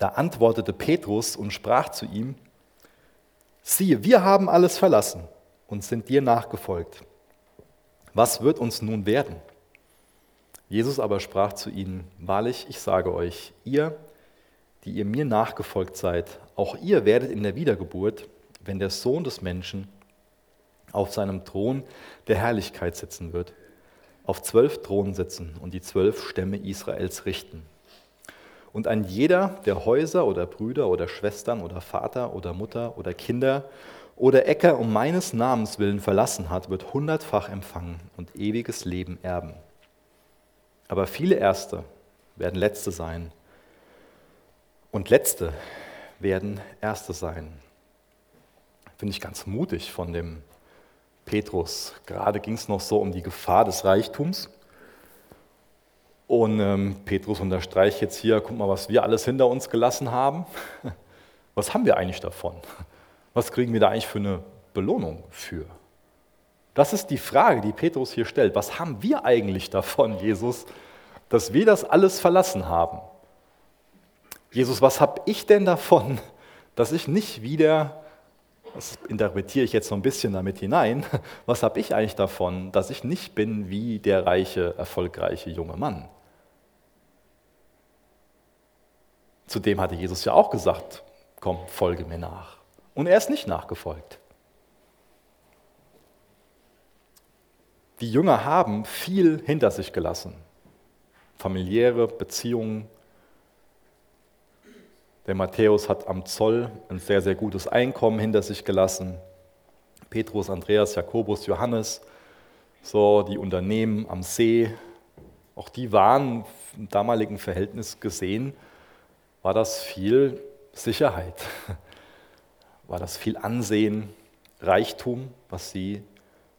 Da antwortete Petrus und sprach zu ihm, siehe, wir haben alles verlassen und sind dir nachgefolgt. Was wird uns nun werden? Jesus aber sprach zu ihnen, wahrlich, ich sage euch, ihr, die ihr mir nachgefolgt seid, auch ihr werdet in der Wiedergeburt, wenn der Sohn des Menschen auf seinem Thron der Herrlichkeit sitzen wird, auf zwölf Thronen sitzen und die zwölf Stämme Israels richten. Und ein jeder, der Häuser oder Brüder oder Schwestern oder Vater oder Mutter oder Kinder oder Äcker um meines Namens willen verlassen hat, wird hundertfach empfangen und ewiges Leben erben. Aber viele Erste werden Letzte sein. Und Letzte werden Erste sein. Finde ich ganz mutig von dem Petrus. Gerade ging es noch so um die Gefahr des Reichtums. Und ähm, Petrus unterstreicht jetzt hier, guck mal, was wir alles hinter uns gelassen haben. Was haben wir eigentlich davon? Was kriegen wir da eigentlich für eine Belohnung für? Das ist die Frage, die Petrus hier stellt. Was haben wir eigentlich davon, Jesus, dass wir das alles verlassen haben? Jesus, was habe ich denn davon, dass ich nicht wieder, das interpretiere ich jetzt so ein bisschen damit hinein, was habe ich eigentlich davon, dass ich nicht bin wie der reiche, erfolgreiche junge Mann? Zudem hatte Jesus ja auch gesagt, komm, folge mir nach. Und er ist nicht nachgefolgt. Die Jünger haben viel hinter sich gelassen. Familiäre Beziehungen. Der Matthäus hat am Zoll ein sehr, sehr gutes Einkommen hinter sich gelassen. Petrus, Andreas, Jakobus, Johannes, so die Unternehmen am See, auch die waren im damaligen Verhältnis gesehen, war das viel Sicherheit, war das viel Ansehen, Reichtum, was sie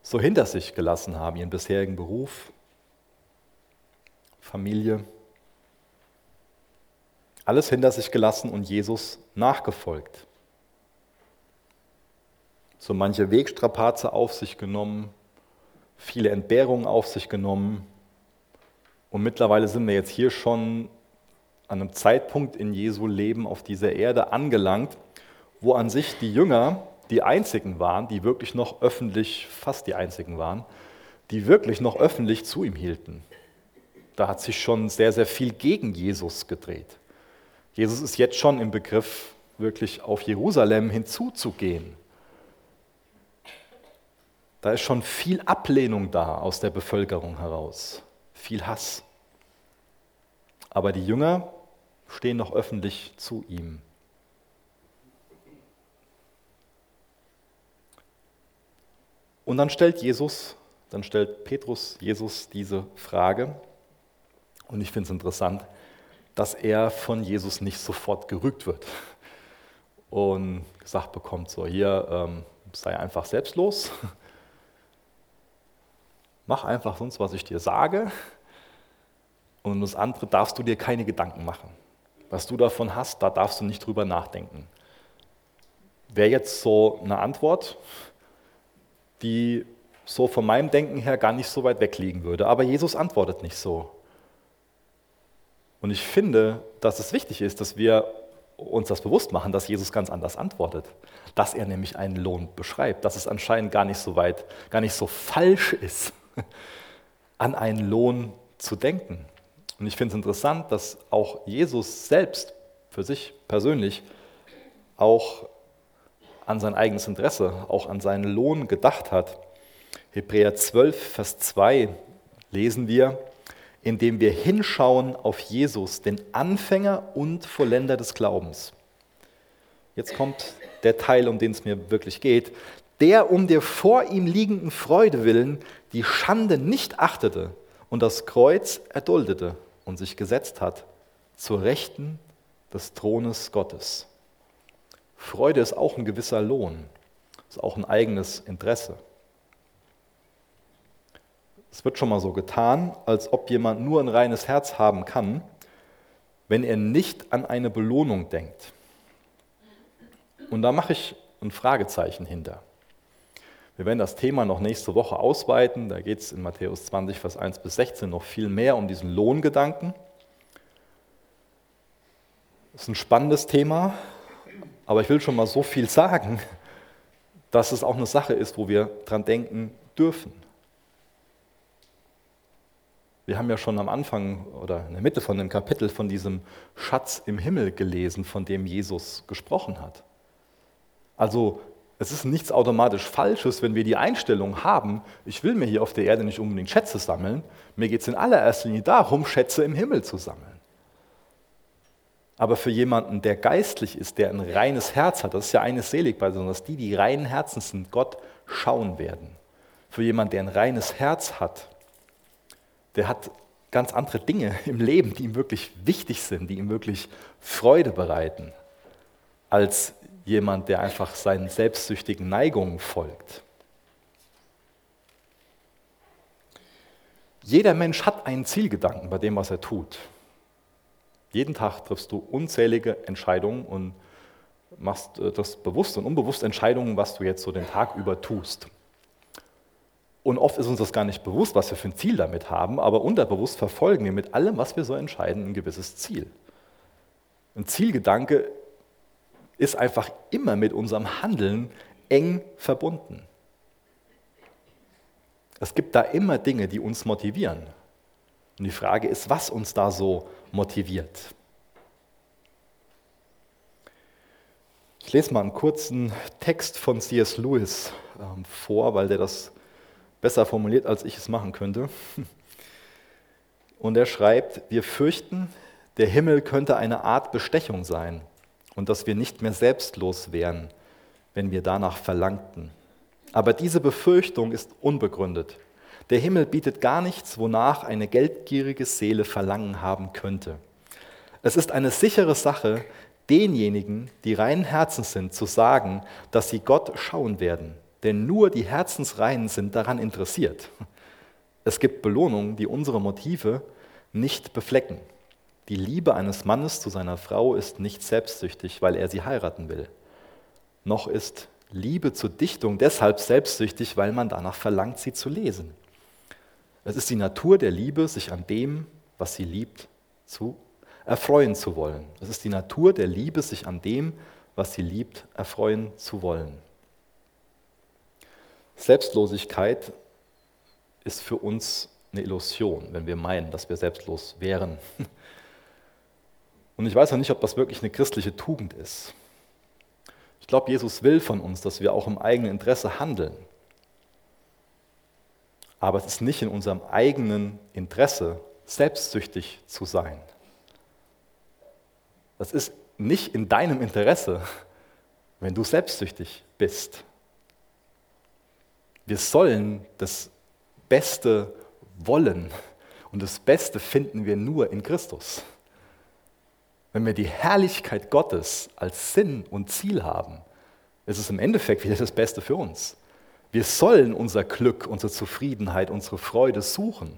so hinter sich gelassen haben, ihren bisherigen Beruf, Familie. Alles hinter sich gelassen und Jesus nachgefolgt. So manche Wegstrapaze auf sich genommen, viele Entbehrungen auf sich genommen. Und mittlerweile sind wir jetzt hier schon an einem Zeitpunkt in Jesu Leben auf dieser Erde angelangt, wo an sich die Jünger die einzigen waren, die wirklich noch öffentlich, fast die einzigen waren, die wirklich noch öffentlich zu ihm hielten. Da hat sich schon sehr, sehr viel gegen Jesus gedreht. Jesus ist jetzt schon im Begriff, wirklich auf Jerusalem hinzuzugehen. Da ist schon viel Ablehnung da aus der Bevölkerung heraus, viel Hass. Aber die Jünger stehen noch öffentlich zu ihm. Und dann stellt Jesus dann stellt Petrus Jesus diese Frage. Und ich finde es interessant, dass er von Jesus nicht sofort gerügt wird und gesagt bekommt, so hier, ähm, sei einfach selbstlos, mach einfach sonst, was ich dir sage und das andere darfst du dir keine Gedanken machen. Was du davon hast, da darfst du nicht drüber nachdenken. Wäre jetzt so eine Antwort, die so von meinem Denken her gar nicht so weit weg liegen würde. Aber Jesus antwortet nicht so. Und ich finde, dass es wichtig ist, dass wir uns das bewusst machen, dass Jesus ganz anders antwortet. Dass er nämlich einen Lohn beschreibt, dass es anscheinend gar nicht so weit, gar nicht so falsch ist, an einen Lohn zu denken. Und ich finde es interessant, dass auch Jesus selbst für sich persönlich auch an sein eigenes Interesse, auch an seinen Lohn gedacht hat. Hebräer 12, Vers 2 lesen wir, indem wir hinschauen auf Jesus, den Anfänger und Vollender des Glaubens. Jetzt kommt der Teil, um den es mir wirklich geht, der um der vor ihm liegenden Freude willen die Schande nicht achtete und das Kreuz erduldete und sich gesetzt hat zur Rechten des Thrones Gottes. Freude ist auch ein gewisser Lohn, ist auch ein eigenes Interesse. Es wird schon mal so getan, als ob jemand nur ein reines Herz haben kann, wenn er nicht an eine Belohnung denkt. Und da mache ich ein Fragezeichen hinter. Wir werden das Thema noch nächste Woche ausweiten. Da geht es in Matthäus 20, Vers 1 bis 16 noch viel mehr um diesen Lohngedanken. Das ist ein spannendes Thema, aber ich will schon mal so viel sagen, dass es auch eine Sache ist, wo wir dran denken dürfen. Wir haben ja schon am Anfang oder in der Mitte von dem Kapitel von diesem Schatz im Himmel gelesen, von dem Jesus gesprochen hat. Also es ist nichts automatisch Falsches, wenn wir die Einstellung haben, ich will mir hier auf der Erde nicht unbedingt Schätze sammeln, mir geht es in allererster Linie darum, Schätze im Himmel zu sammeln. Aber für jemanden, der geistlich ist, der ein reines Herz hat, das ist ja eines selig bei besonders die, die reinen Herzens sind, Gott schauen werden. Für jemanden, der ein reines Herz hat, der hat ganz andere Dinge im Leben, die ihm wirklich wichtig sind, die ihm wirklich Freude bereiten, als jemand, der einfach seinen selbstsüchtigen Neigungen folgt. Jeder Mensch hat einen Zielgedanken bei dem, was er tut. Jeden Tag triffst du unzählige Entscheidungen und machst äh, das bewusst und unbewusst Entscheidungen, was du jetzt so den Tag über tust. Und oft ist uns das gar nicht bewusst, was wir für ein Ziel damit haben, aber unterbewusst verfolgen wir mit allem, was wir so entscheiden, ein gewisses Ziel. Ein Zielgedanke ist einfach immer mit unserem Handeln eng verbunden. Es gibt da immer Dinge, die uns motivieren. Und die Frage ist, was uns da so motiviert. Ich lese mal einen kurzen Text von C.S. Lewis ähm, vor, weil der das besser formuliert, als ich es machen könnte. Und er schreibt, wir fürchten, der Himmel könnte eine Art Bestechung sein und dass wir nicht mehr selbstlos wären, wenn wir danach verlangten. Aber diese Befürchtung ist unbegründet. Der Himmel bietet gar nichts, wonach eine geldgierige Seele Verlangen haben könnte. Es ist eine sichere Sache, denjenigen, die reinen Herzens sind, zu sagen, dass sie Gott schauen werden. Denn nur die Herzensreinen sind daran interessiert. Es gibt Belohnungen, die unsere Motive nicht beflecken. Die Liebe eines Mannes zu seiner Frau ist nicht selbstsüchtig, weil er sie heiraten will. Noch ist Liebe zur Dichtung deshalb selbstsüchtig, weil man danach verlangt, sie zu lesen. Es ist die Natur der Liebe, sich an dem, was sie liebt, zu erfreuen zu wollen. Es ist die Natur der Liebe, sich an dem, was sie liebt, erfreuen zu wollen. Selbstlosigkeit ist für uns eine Illusion, wenn wir meinen, dass wir selbstlos wären. Und ich weiß auch nicht, ob das wirklich eine christliche Tugend ist. Ich glaube, Jesus will von uns, dass wir auch im eigenen Interesse handeln. Aber es ist nicht in unserem eigenen Interesse, selbstsüchtig zu sein. Das ist nicht in deinem Interesse, wenn du selbstsüchtig bist. Wir sollen das Beste wollen. Und das Beste finden wir nur in Christus. Wenn wir die Herrlichkeit Gottes als Sinn und Ziel haben, ist es im Endeffekt wieder das Beste für uns. Wir sollen unser Glück, unsere Zufriedenheit, unsere Freude suchen.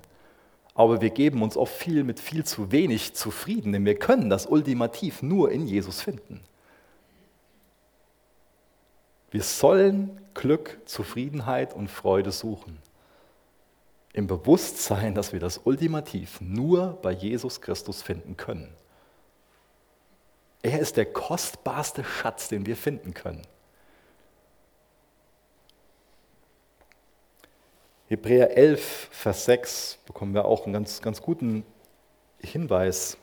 Aber wir geben uns oft viel mit viel zu wenig zufrieden, denn wir können das ultimativ nur in Jesus finden. Wir sollen Glück, Zufriedenheit und Freude suchen. Im Bewusstsein, dass wir das ultimativ nur bei Jesus Christus finden können. Er ist der kostbarste Schatz, den wir finden können. Hebräer 11, Vers 6 bekommen wir auch einen ganz, ganz guten Hinweis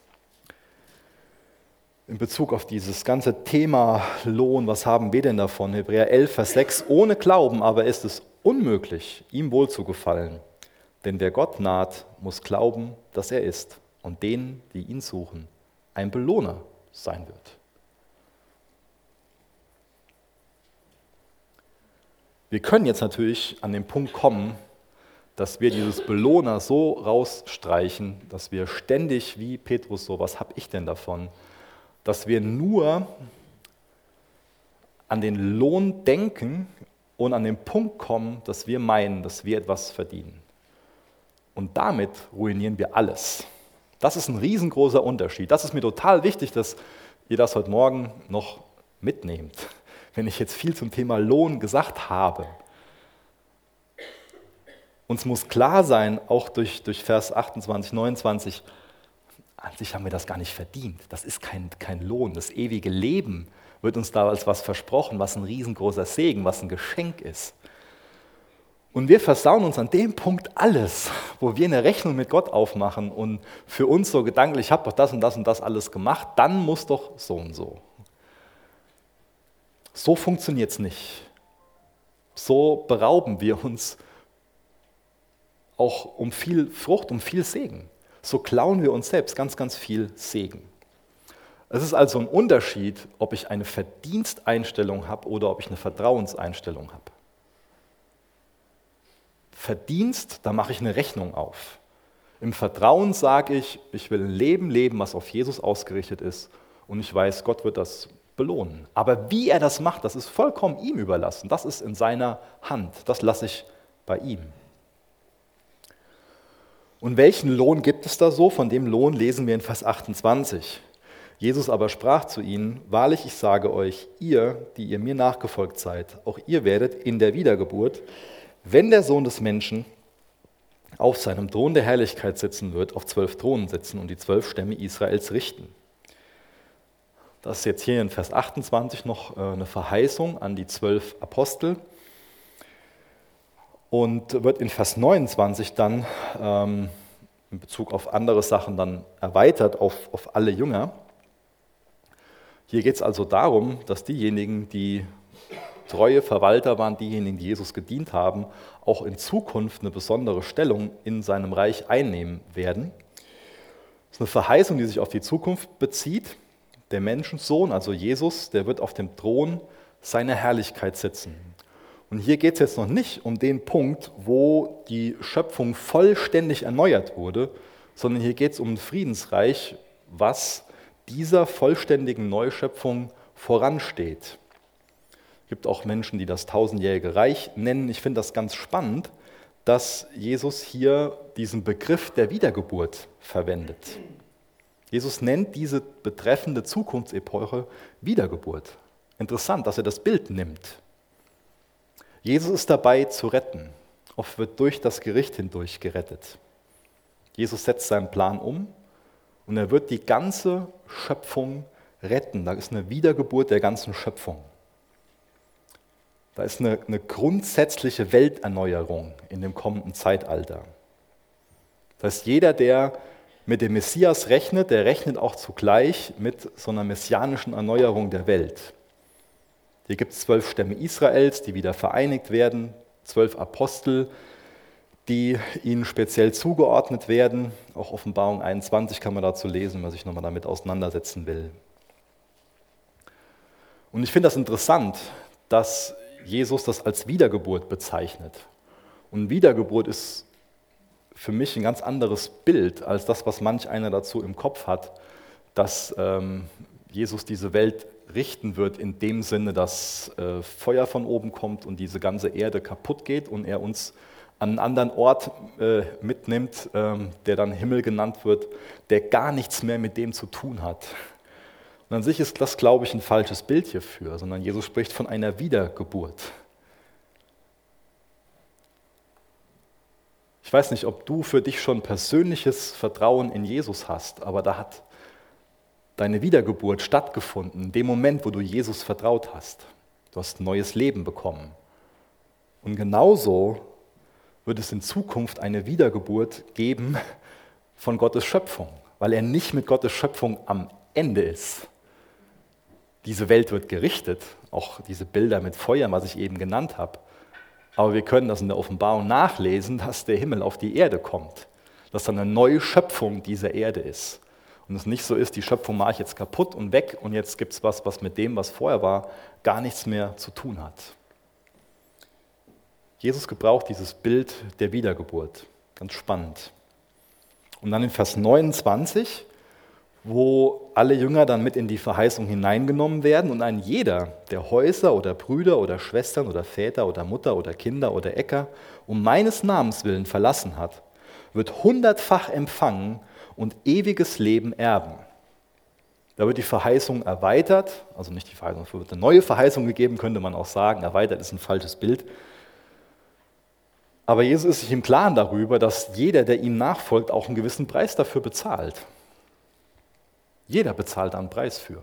in Bezug auf dieses ganze Thema Lohn. Was haben wir denn davon? Hebräer 11, Vers 6. Ohne Glauben aber ist es unmöglich, ihm wohlzugefallen. Denn wer Gott naht, muss glauben, dass er ist und denen, die ihn suchen, ein Belohner sein wird. Wir können jetzt natürlich an den Punkt kommen, dass wir dieses Belohner so rausstreichen, dass wir ständig wie Petrus so, was habe ich denn davon, dass wir nur an den Lohn denken und an den Punkt kommen, dass wir meinen, dass wir etwas verdienen. Und damit ruinieren wir alles. Das ist ein riesengroßer Unterschied. Das ist mir total wichtig, dass ihr das heute Morgen noch mitnehmt. Wenn ich jetzt viel zum Thema Lohn gesagt habe, uns muss klar sein, auch durch, durch Vers 28, 29, an sich haben wir das gar nicht verdient. Das ist kein, kein Lohn. Das ewige Leben wird uns da als was versprochen, was ein riesengroßer Segen, was ein Geschenk ist. Und wir versauen uns an dem Punkt alles, wo wir eine Rechnung mit Gott aufmachen und für uns so gedanklich, ich habe doch das und das und das alles gemacht, dann muss doch so und so. So funktioniert es nicht. So berauben wir uns auch um viel Frucht, um viel Segen. So klauen wir uns selbst ganz, ganz viel Segen. Es ist also ein Unterschied, ob ich eine Verdiensteinstellung habe oder ob ich eine Vertrauenseinstellung habe. Verdienst, da mache ich eine Rechnung auf. Im Vertrauen sage ich, ich will ein Leben leben, was auf Jesus ausgerichtet ist und ich weiß, Gott wird das belohnen. Aber wie er das macht, das ist vollkommen ihm überlassen. Das ist in seiner Hand. Das lasse ich bei ihm. Und welchen Lohn gibt es da so? Von dem Lohn lesen wir in Vers 28. Jesus aber sprach zu ihnen, wahrlich ich sage euch, ihr, die ihr mir nachgefolgt seid, auch ihr werdet in der Wiedergeburt, wenn der Sohn des Menschen auf seinem Thron der Herrlichkeit sitzen wird, auf zwölf Thronen sitzen und die zwölf Stämme Israels richten. Das ist jetzt hier in Vers 28 noch äh, eine Verheißung an die zwölf Apostel und wird in Vers 29 dann ähm, in Bezug auf andere Sachen dann erweitert auf, auf alle Jünger. Hier geht es also darum, dass diejenigen, die treue Verwalter waren, diejenigen, die Jesus gedient haben, auch in Zukunft eine besondere Stellung in seinem Reich einnehmen werden. Das ist eine Verheißung, die sich auf die Zukunft bezieht. Der Menschensohn, also Jesus, der wird auf dem Thron seiner Herrlichkeit sitzen. Und hier geht es jetzt noch nicht um den Punkt, wo die Schöpfung vollständig erneuert wurde, sondern hier geht es um ein Friedensreich, was dieser vollständigen Neuschöpfung voransteht. Gibt auch Menschen, die das tausendjährige Reich nennen. Ich finde das ganz spannend, dass Jesus hier diesen Begriff der Wiedergeburt verwendet. Jesus nennt diese betreffende Zukunftsepoche Wiedergeburt. Interessant, dass er das Bild nimmt. Jesus ist dabei zu retten. Oft wird durch das Gericht hindurch gerettet. Jesus setzt seinen Plan um und er wird die ganze Schöpfung retten. Da ist eine Wiedergeburt der ganzen Schöpfung. Da ist eine, eine grundsätzliche Welterneuerung in dem kommenden Zeitalter. Das heißt, jeder, der mit dem Messias rechnet, der rechnet auch zugleich mit so einer messianischen Erneuerung der Welt. Hier gibt es zwölf Stämme Israels, die wieder vereinigt werden, zwölf Apostel, die ihnen speziell zugeordnet werden. Auch Offenbarung 21 kann man dazu lesen, wenn man sich nochmal damit auseinandersetzen will. Und ich finde das interessant, dass Jesus das als Wiedergeburt bezeichnet. Und Wiedergeburt ist für mich ein ganz anderes Bild als das, was manch einer dazu im Kopf hat, dass ähm, Jesus diese Welt richten wird in dem Sinne, dass äh, Feuer von oben kommt und diese ganze Erde kaputt geht und er uns an einen anderen Ort äh, mitnimmt, ähm, der dann Himmel genannt wird, der gar nichts mehr mit dem zu tun hat. Und an sich ist das, glaube ich, ein falsches Bild hierfür, sondern Jesus spricht von einer Wiedergeburt. Ich weiß nicht, ob du für dich schon persönliches Vertrauen in Jesus hast, aber da hat deine Wiedergeburt stattgefunden, in dem Moment, wo du Jesus vertraut hast. Du hast ein neues Leben bekommen. Und genauso wird es in Zukunft eine Wiedergeburt geben von Gottes Schöpfung, weil er nicht mit Gottes Schöpfung am Ende ist. Diese Welt wird gerichtet, auch diese Bilder mit Feuer, was ich eben genannt habe. Aber wir können das in der Offenbarung nachlesen, dass der Himmel auf die Erde kommt, dass dann eine neue Schöpfung dieser Erde ist. Und es nicht so ist, die Schöpfung mache ich jetzt kaputt und weg und jetzt gibt es was, was mit dem, was vorher war, gar nichts mehr zu tun hat. Jesus gebraucht dieses Bild der Wiedergeburt. Ganz spannend. Und dann in Vers 29, wo alle Jünger dann mit in die Verheißung hineingenommen werden und ein jeder, der Häuser oder Brüder oder Schwestern oder Väter oder Mutter oder Kinder oder Äcker um meines Namens willen verlassen hat, wird hundertfach empfangen und ewiges Leben erben. Da wird die Verheißung erweitert, also nicht die Verheißung, es wird eine neue Verheißung gegeben, könnte man auch sagen. Erweitert ist ein falsches Bild. Aber Jesus ist sich im Klaren darüber, dass jeder, der ihm nachfolgt, auch einen gewissen Preis dafür bezahlt. Jeder bezahlt einen Preis für.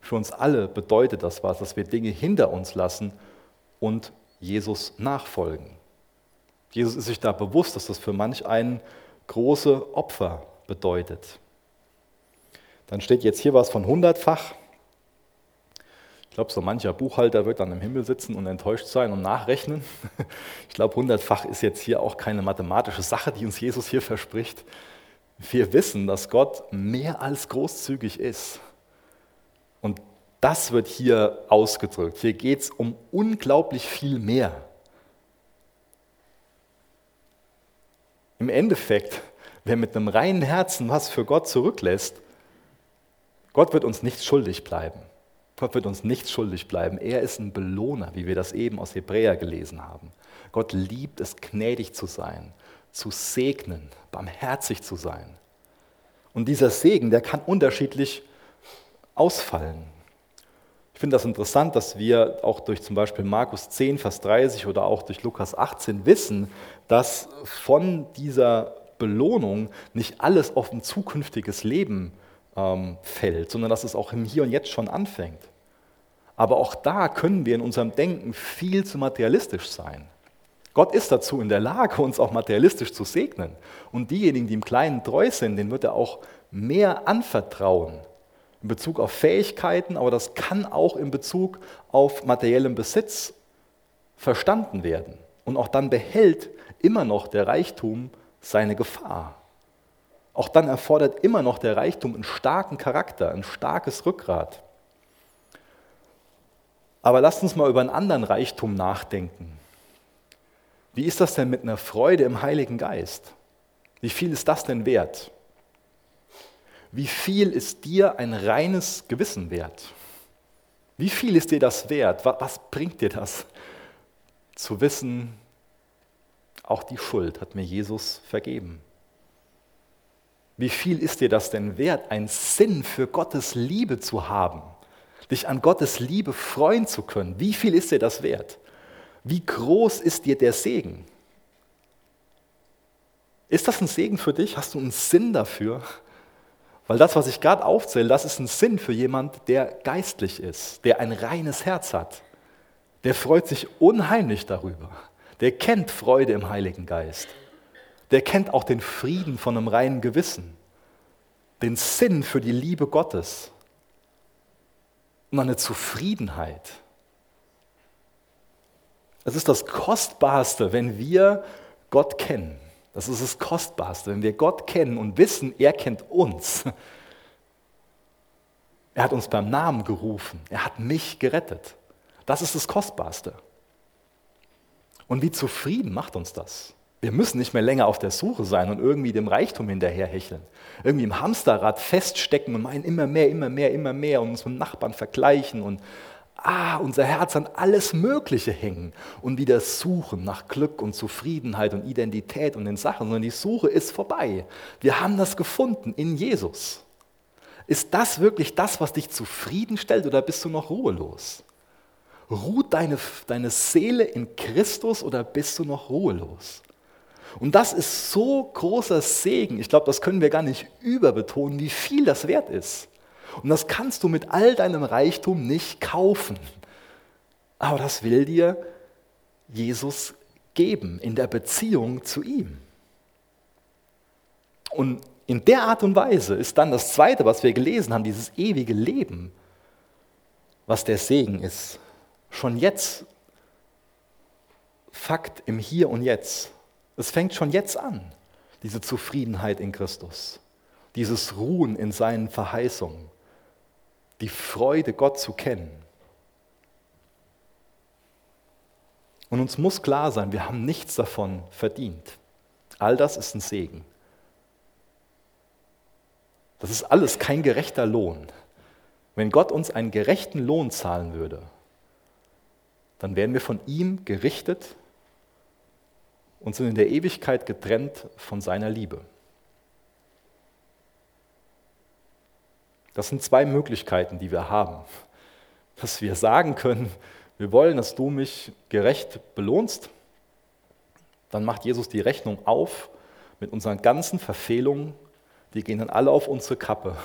Für uns alle bedeutet das was, dass wir Dinge hinter uns lassen und Jesus nachfolgen. Jesus ist sich da bewusst, dass das für manch einen große Opfer bedeutet. Dann steht jetzt hier was von hundertfach. Ich glaube, so mancher Buchhalter wird dann im Himmel sitzen und enttäuscht sein und nachrechnen. Ich glaube, hundertfach ist jetzt hier auch keine mathematische Sache, die uns Jesus hier verspricht. Wir wissen, dass Gott mehr als großzügig ist. Und das wird hier ausgedrückt. Hier geht es um unglaublich viel mehr. Im Endeffekt wer mit einem reinen Herzen was für Gott zurücklässt, Gott wird uns nichts schuldig bleiben. Gott wird uns nichts schuldig bleiben. Er ist ein Belohner, wie wir das eben aus Hebräer gelesen haben. Gott liebt es, gnädig zu sein, zu segnen, barmherzig zu sein. Und dieser Segen, der kann unterschiedlich ausfallen. Ich finde das interessant, dass wir auch durch zum Beispiel Markus 10, Vers 30 oder auch durch Lukas 18 wissen, dass von dieser Belohnung nicht alles auf ein zukünftiges Leben ähm, fällt, sondern dass es auch im Hier und Jetzt schon anfängt. Aber auch da können wir in unserem Denken viel zu materialistisch sein. Gott ist dazu in der Lage, uns auch materialistisch zu segnen. Und diejenigen, die im Kleinen treu sind, denen wird er auch mehr anvertrauen in Bezug auf Fähigkeiten, aber das kann auch in Bezug auf materiellen Besitz verstanden werden. Und auch dann behält immer noch der Reichtum seine Gefahr. Auch dann erfordert immer noch der Reichtum einen starken Charakter, ein starkes Rückgrat. Aber lasst uns mal über einen anderen Reichtum nachdenken. Wie ist das denn mit einer Freude im Heiligen Geist? Wie viel ist das denn wert? Wie viel ist dir ein reines Gewissen wert? Wie viel ist dir das wert? Was bringt dir das? Zu wissen, auch die Schuld hat mir Jesus vergeben. Wie viel ist dir das denn wert, einen Sinn für Gottes Liebe zu haben, dich an Gottes Liebe freuen zu können? Wie viel ist dir das wert? Wie groß ist dir der Segen? Ist das ein Segen für dich? Hast du einen Sinn dafür? Weil das, was ich gerade aufzähle, das ist ein Sinn für jemand, der geistlich ist, der ein reines Herz hat. Der freut sich unheimlich darüber der kennt Freude im Heiligen Geist. Der kennt auch den Frieden von einem reinen Gewissen, den Sinn für die Liebe Gottes und eine Zufriedenheit. Es ist das Kostbarste, wenn wir Gott kennen. Das ist das Kostbarste, wenn wir Gott kennen und wissen, er kennt uns. Er hat uns beim Namen gerufen. Er hat mich gerettet. Das ist das Kostbarste. Und wie zufrieden macht uns das? Wir müssen nicht mehr länger auf der Suche sein und irgendwie dem Reichtum hinterherhecheln. Irgendwie im Hamsterrad feststecken und meinen immer mehr, immer mehr, immer mehr und uns mit Nachbarn vergleichen und ah, unser Herz an alles Mögliche hängen und wieder suchen nach Glück und Zufriedenheit und Identität und den Sachen, sondern die Suche ist vorbei. Wir haben das gefunden in Jesus. Ist das wirklich das, was dich zufriedenstellt oder bist du noch ruhelos? Ruht deine, deine Seele in Christus oder bist du noch ruhelos? Und das ist so großer Segen. Ich glaube, das können wir gar nicht überbetonen, wie viel das wert ist. Und das kannst du mit all deinem Reichtum nicht kaufen. Aber das will dir Jesus geben in der Beziehung zu ihm. Und in der Art und Weise ist dann das Zweite, was wir gelesen haben, dieses ewige Leben, was der Segen ist. Schon jetzt Fakt im Hier und Jetzt. Es fängt schon jetzt an, diese Zufriedenheit in Christus, dieses Ruhen in seinen Verheißungen, die Freude, Gott zu kennen. Und uns muss klar sein, wir haben nichts davon verdient. All das ist ein Segen. Das ist alles kein gerechter Lohn. Wenn Gott uns einen gerechten Lohn zahlen würde, dann wären wir von ihm gerichtet und sind in der Ewigkeit getrennt von seiner Liebe. Das sind zwei Möglichkeiten, die wir haben. Dass wir sagen können, wir wollen, dass du mich gerecht belohnst, dann macht Jesus die Rechnung auf mit unseren ganzen Verfehlungen, die gehen dann alle auf unsere Kappe.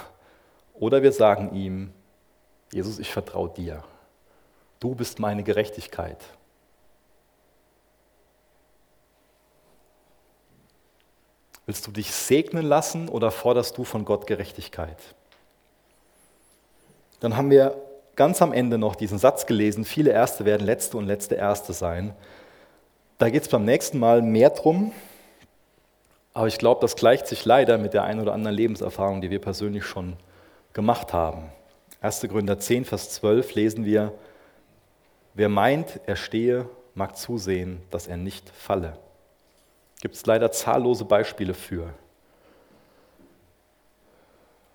Oder wir sagen ihm, Jesus, ich vertraue dir. Du bist meine Gerechtigkeit. Willst du dich segnen lassen oder forderst du von Gott Gerechtigkeit? Dann haben wir ganz am Ende noch diesen Satz gelesen, viele Erste werden Letzte und Letzte Erste sein. Da geht es beim nächsten Mal mehr drum, aber ich glaube, das gleicht sich leider mit der einen oder anderen Lebenserfahrung, die wir persönlich schon gemacht haben. 1. Gründer 10, Vers 12 lesen wir, wer meint, er stehe, mag zusehen, dass er nicht falle. Gibt es leider zahllose Beispiele für.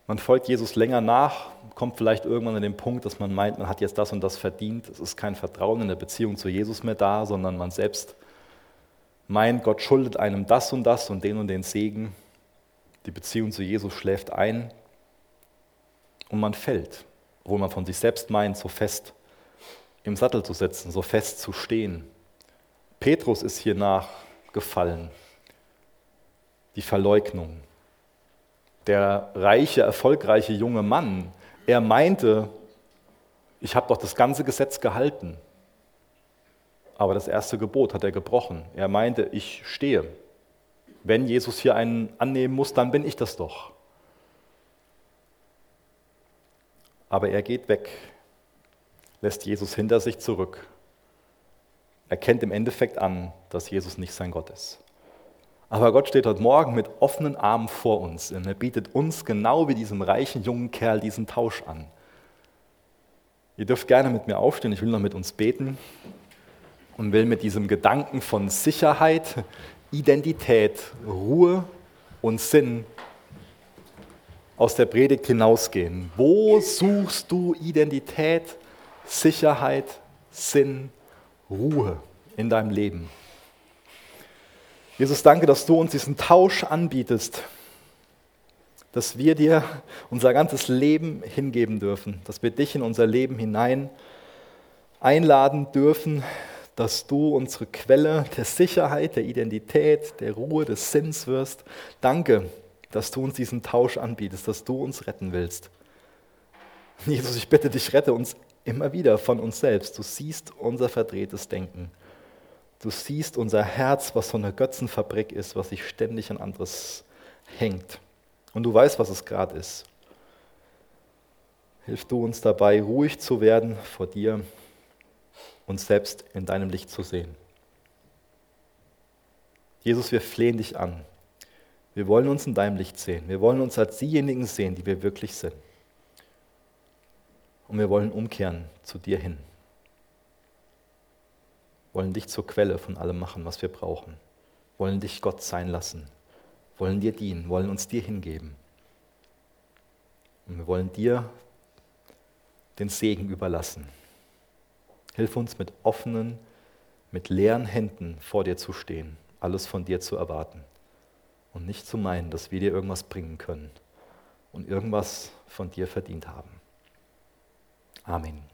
Man folgt Jesus länger nach, kommt vielleicht irgendwann an den Punkt, dass man meint, man hat jetzt das und das verdient. Es ist kein Vertrauen in der Beziehung zu Jesus mehr da, sondern man selbst meint, Gott schuldet einem das und das und den und den Segen. Die Beziehung zu Jesus schläft ein und man fällt, obwohl man von sich selbst meint, so fest im Sattel zu sitzen, so fest zu stehen. Petrus ist hier nach gefallen. Die Verleugnung. Der reiche, erfolgreiche junge Mann, er meinte, ich habe doch das ganze Gesetz gehalten. Aber das erste Gebot hat er gebrochen. Er meinte, ich stehe. Wenn Jesus hier einen annehmen muss, dann bin ich das doch. Aber er geht weg, lässt Jesus hinter sich zurück erkennt im Endeffekt an, dass Jesus nicht sein Gott ist. Aber Gott steht heute Morgen mit offenen Armen vor uns und er bietet uns genau wie diesem reichen jungen Kerl diesen Tausch an. Ihr dürft gerne mit mir aufstehen, ich will noch mit uns beten und will mit diesem Gedanken von Sicherheit, Identität, Ruhe und Sinn aus der Predigt hinausgehen. Wo suchst du Identität, Sicherheit, Sinn Ruhe in deinem Leben. Jesus, danke, dass du uns diesen Tausch anbietest, dass wir dir unser ganzes Leben hingeben dürfen, dass wir dich in unser Leben hinein einladen dürfen, dass du unsere Quelle der Sicherheit, der Identität, der Ruhe, des Sinns wirst. Danke, dass du uns diesen Tausch anbietest, dass du uns retten willst. Jesus, ich bitte dich, rette uns Immer wieder von uns selbst. Du siehst unser verdrehtes Denken. Du siehst unser Herz, was so eine Götzenfabrik ist, was sich ständig an anderes hängt. Und du weißt, was es gerade ist. Hilf du uns dabei, ruhig zu werden vor dir, uns selbst in deinem Licht zu sehen. Jesus, wir flehen dich an. Wir wollen uns in deinem Licht sehen. Wir wollen uns als diejenigen sehen, die wir wirklich sind und wir wollen umkehren zu dir hin. Wollen dich zur Quelle von allem machen, was wir brauchen. wollen dich Gott sein lassen, wollen dir dienen, wollen uns dir hingeben. Und wir wollen dir den Segen überlassen. Hilf uns mit offenen, mit leeren Händen vor dir zu stehen, alles von dir zu erwarten und nicht zu meinen, dass wir dir irgendwas bringen können und irgendwas von dir verdient haben. Amen.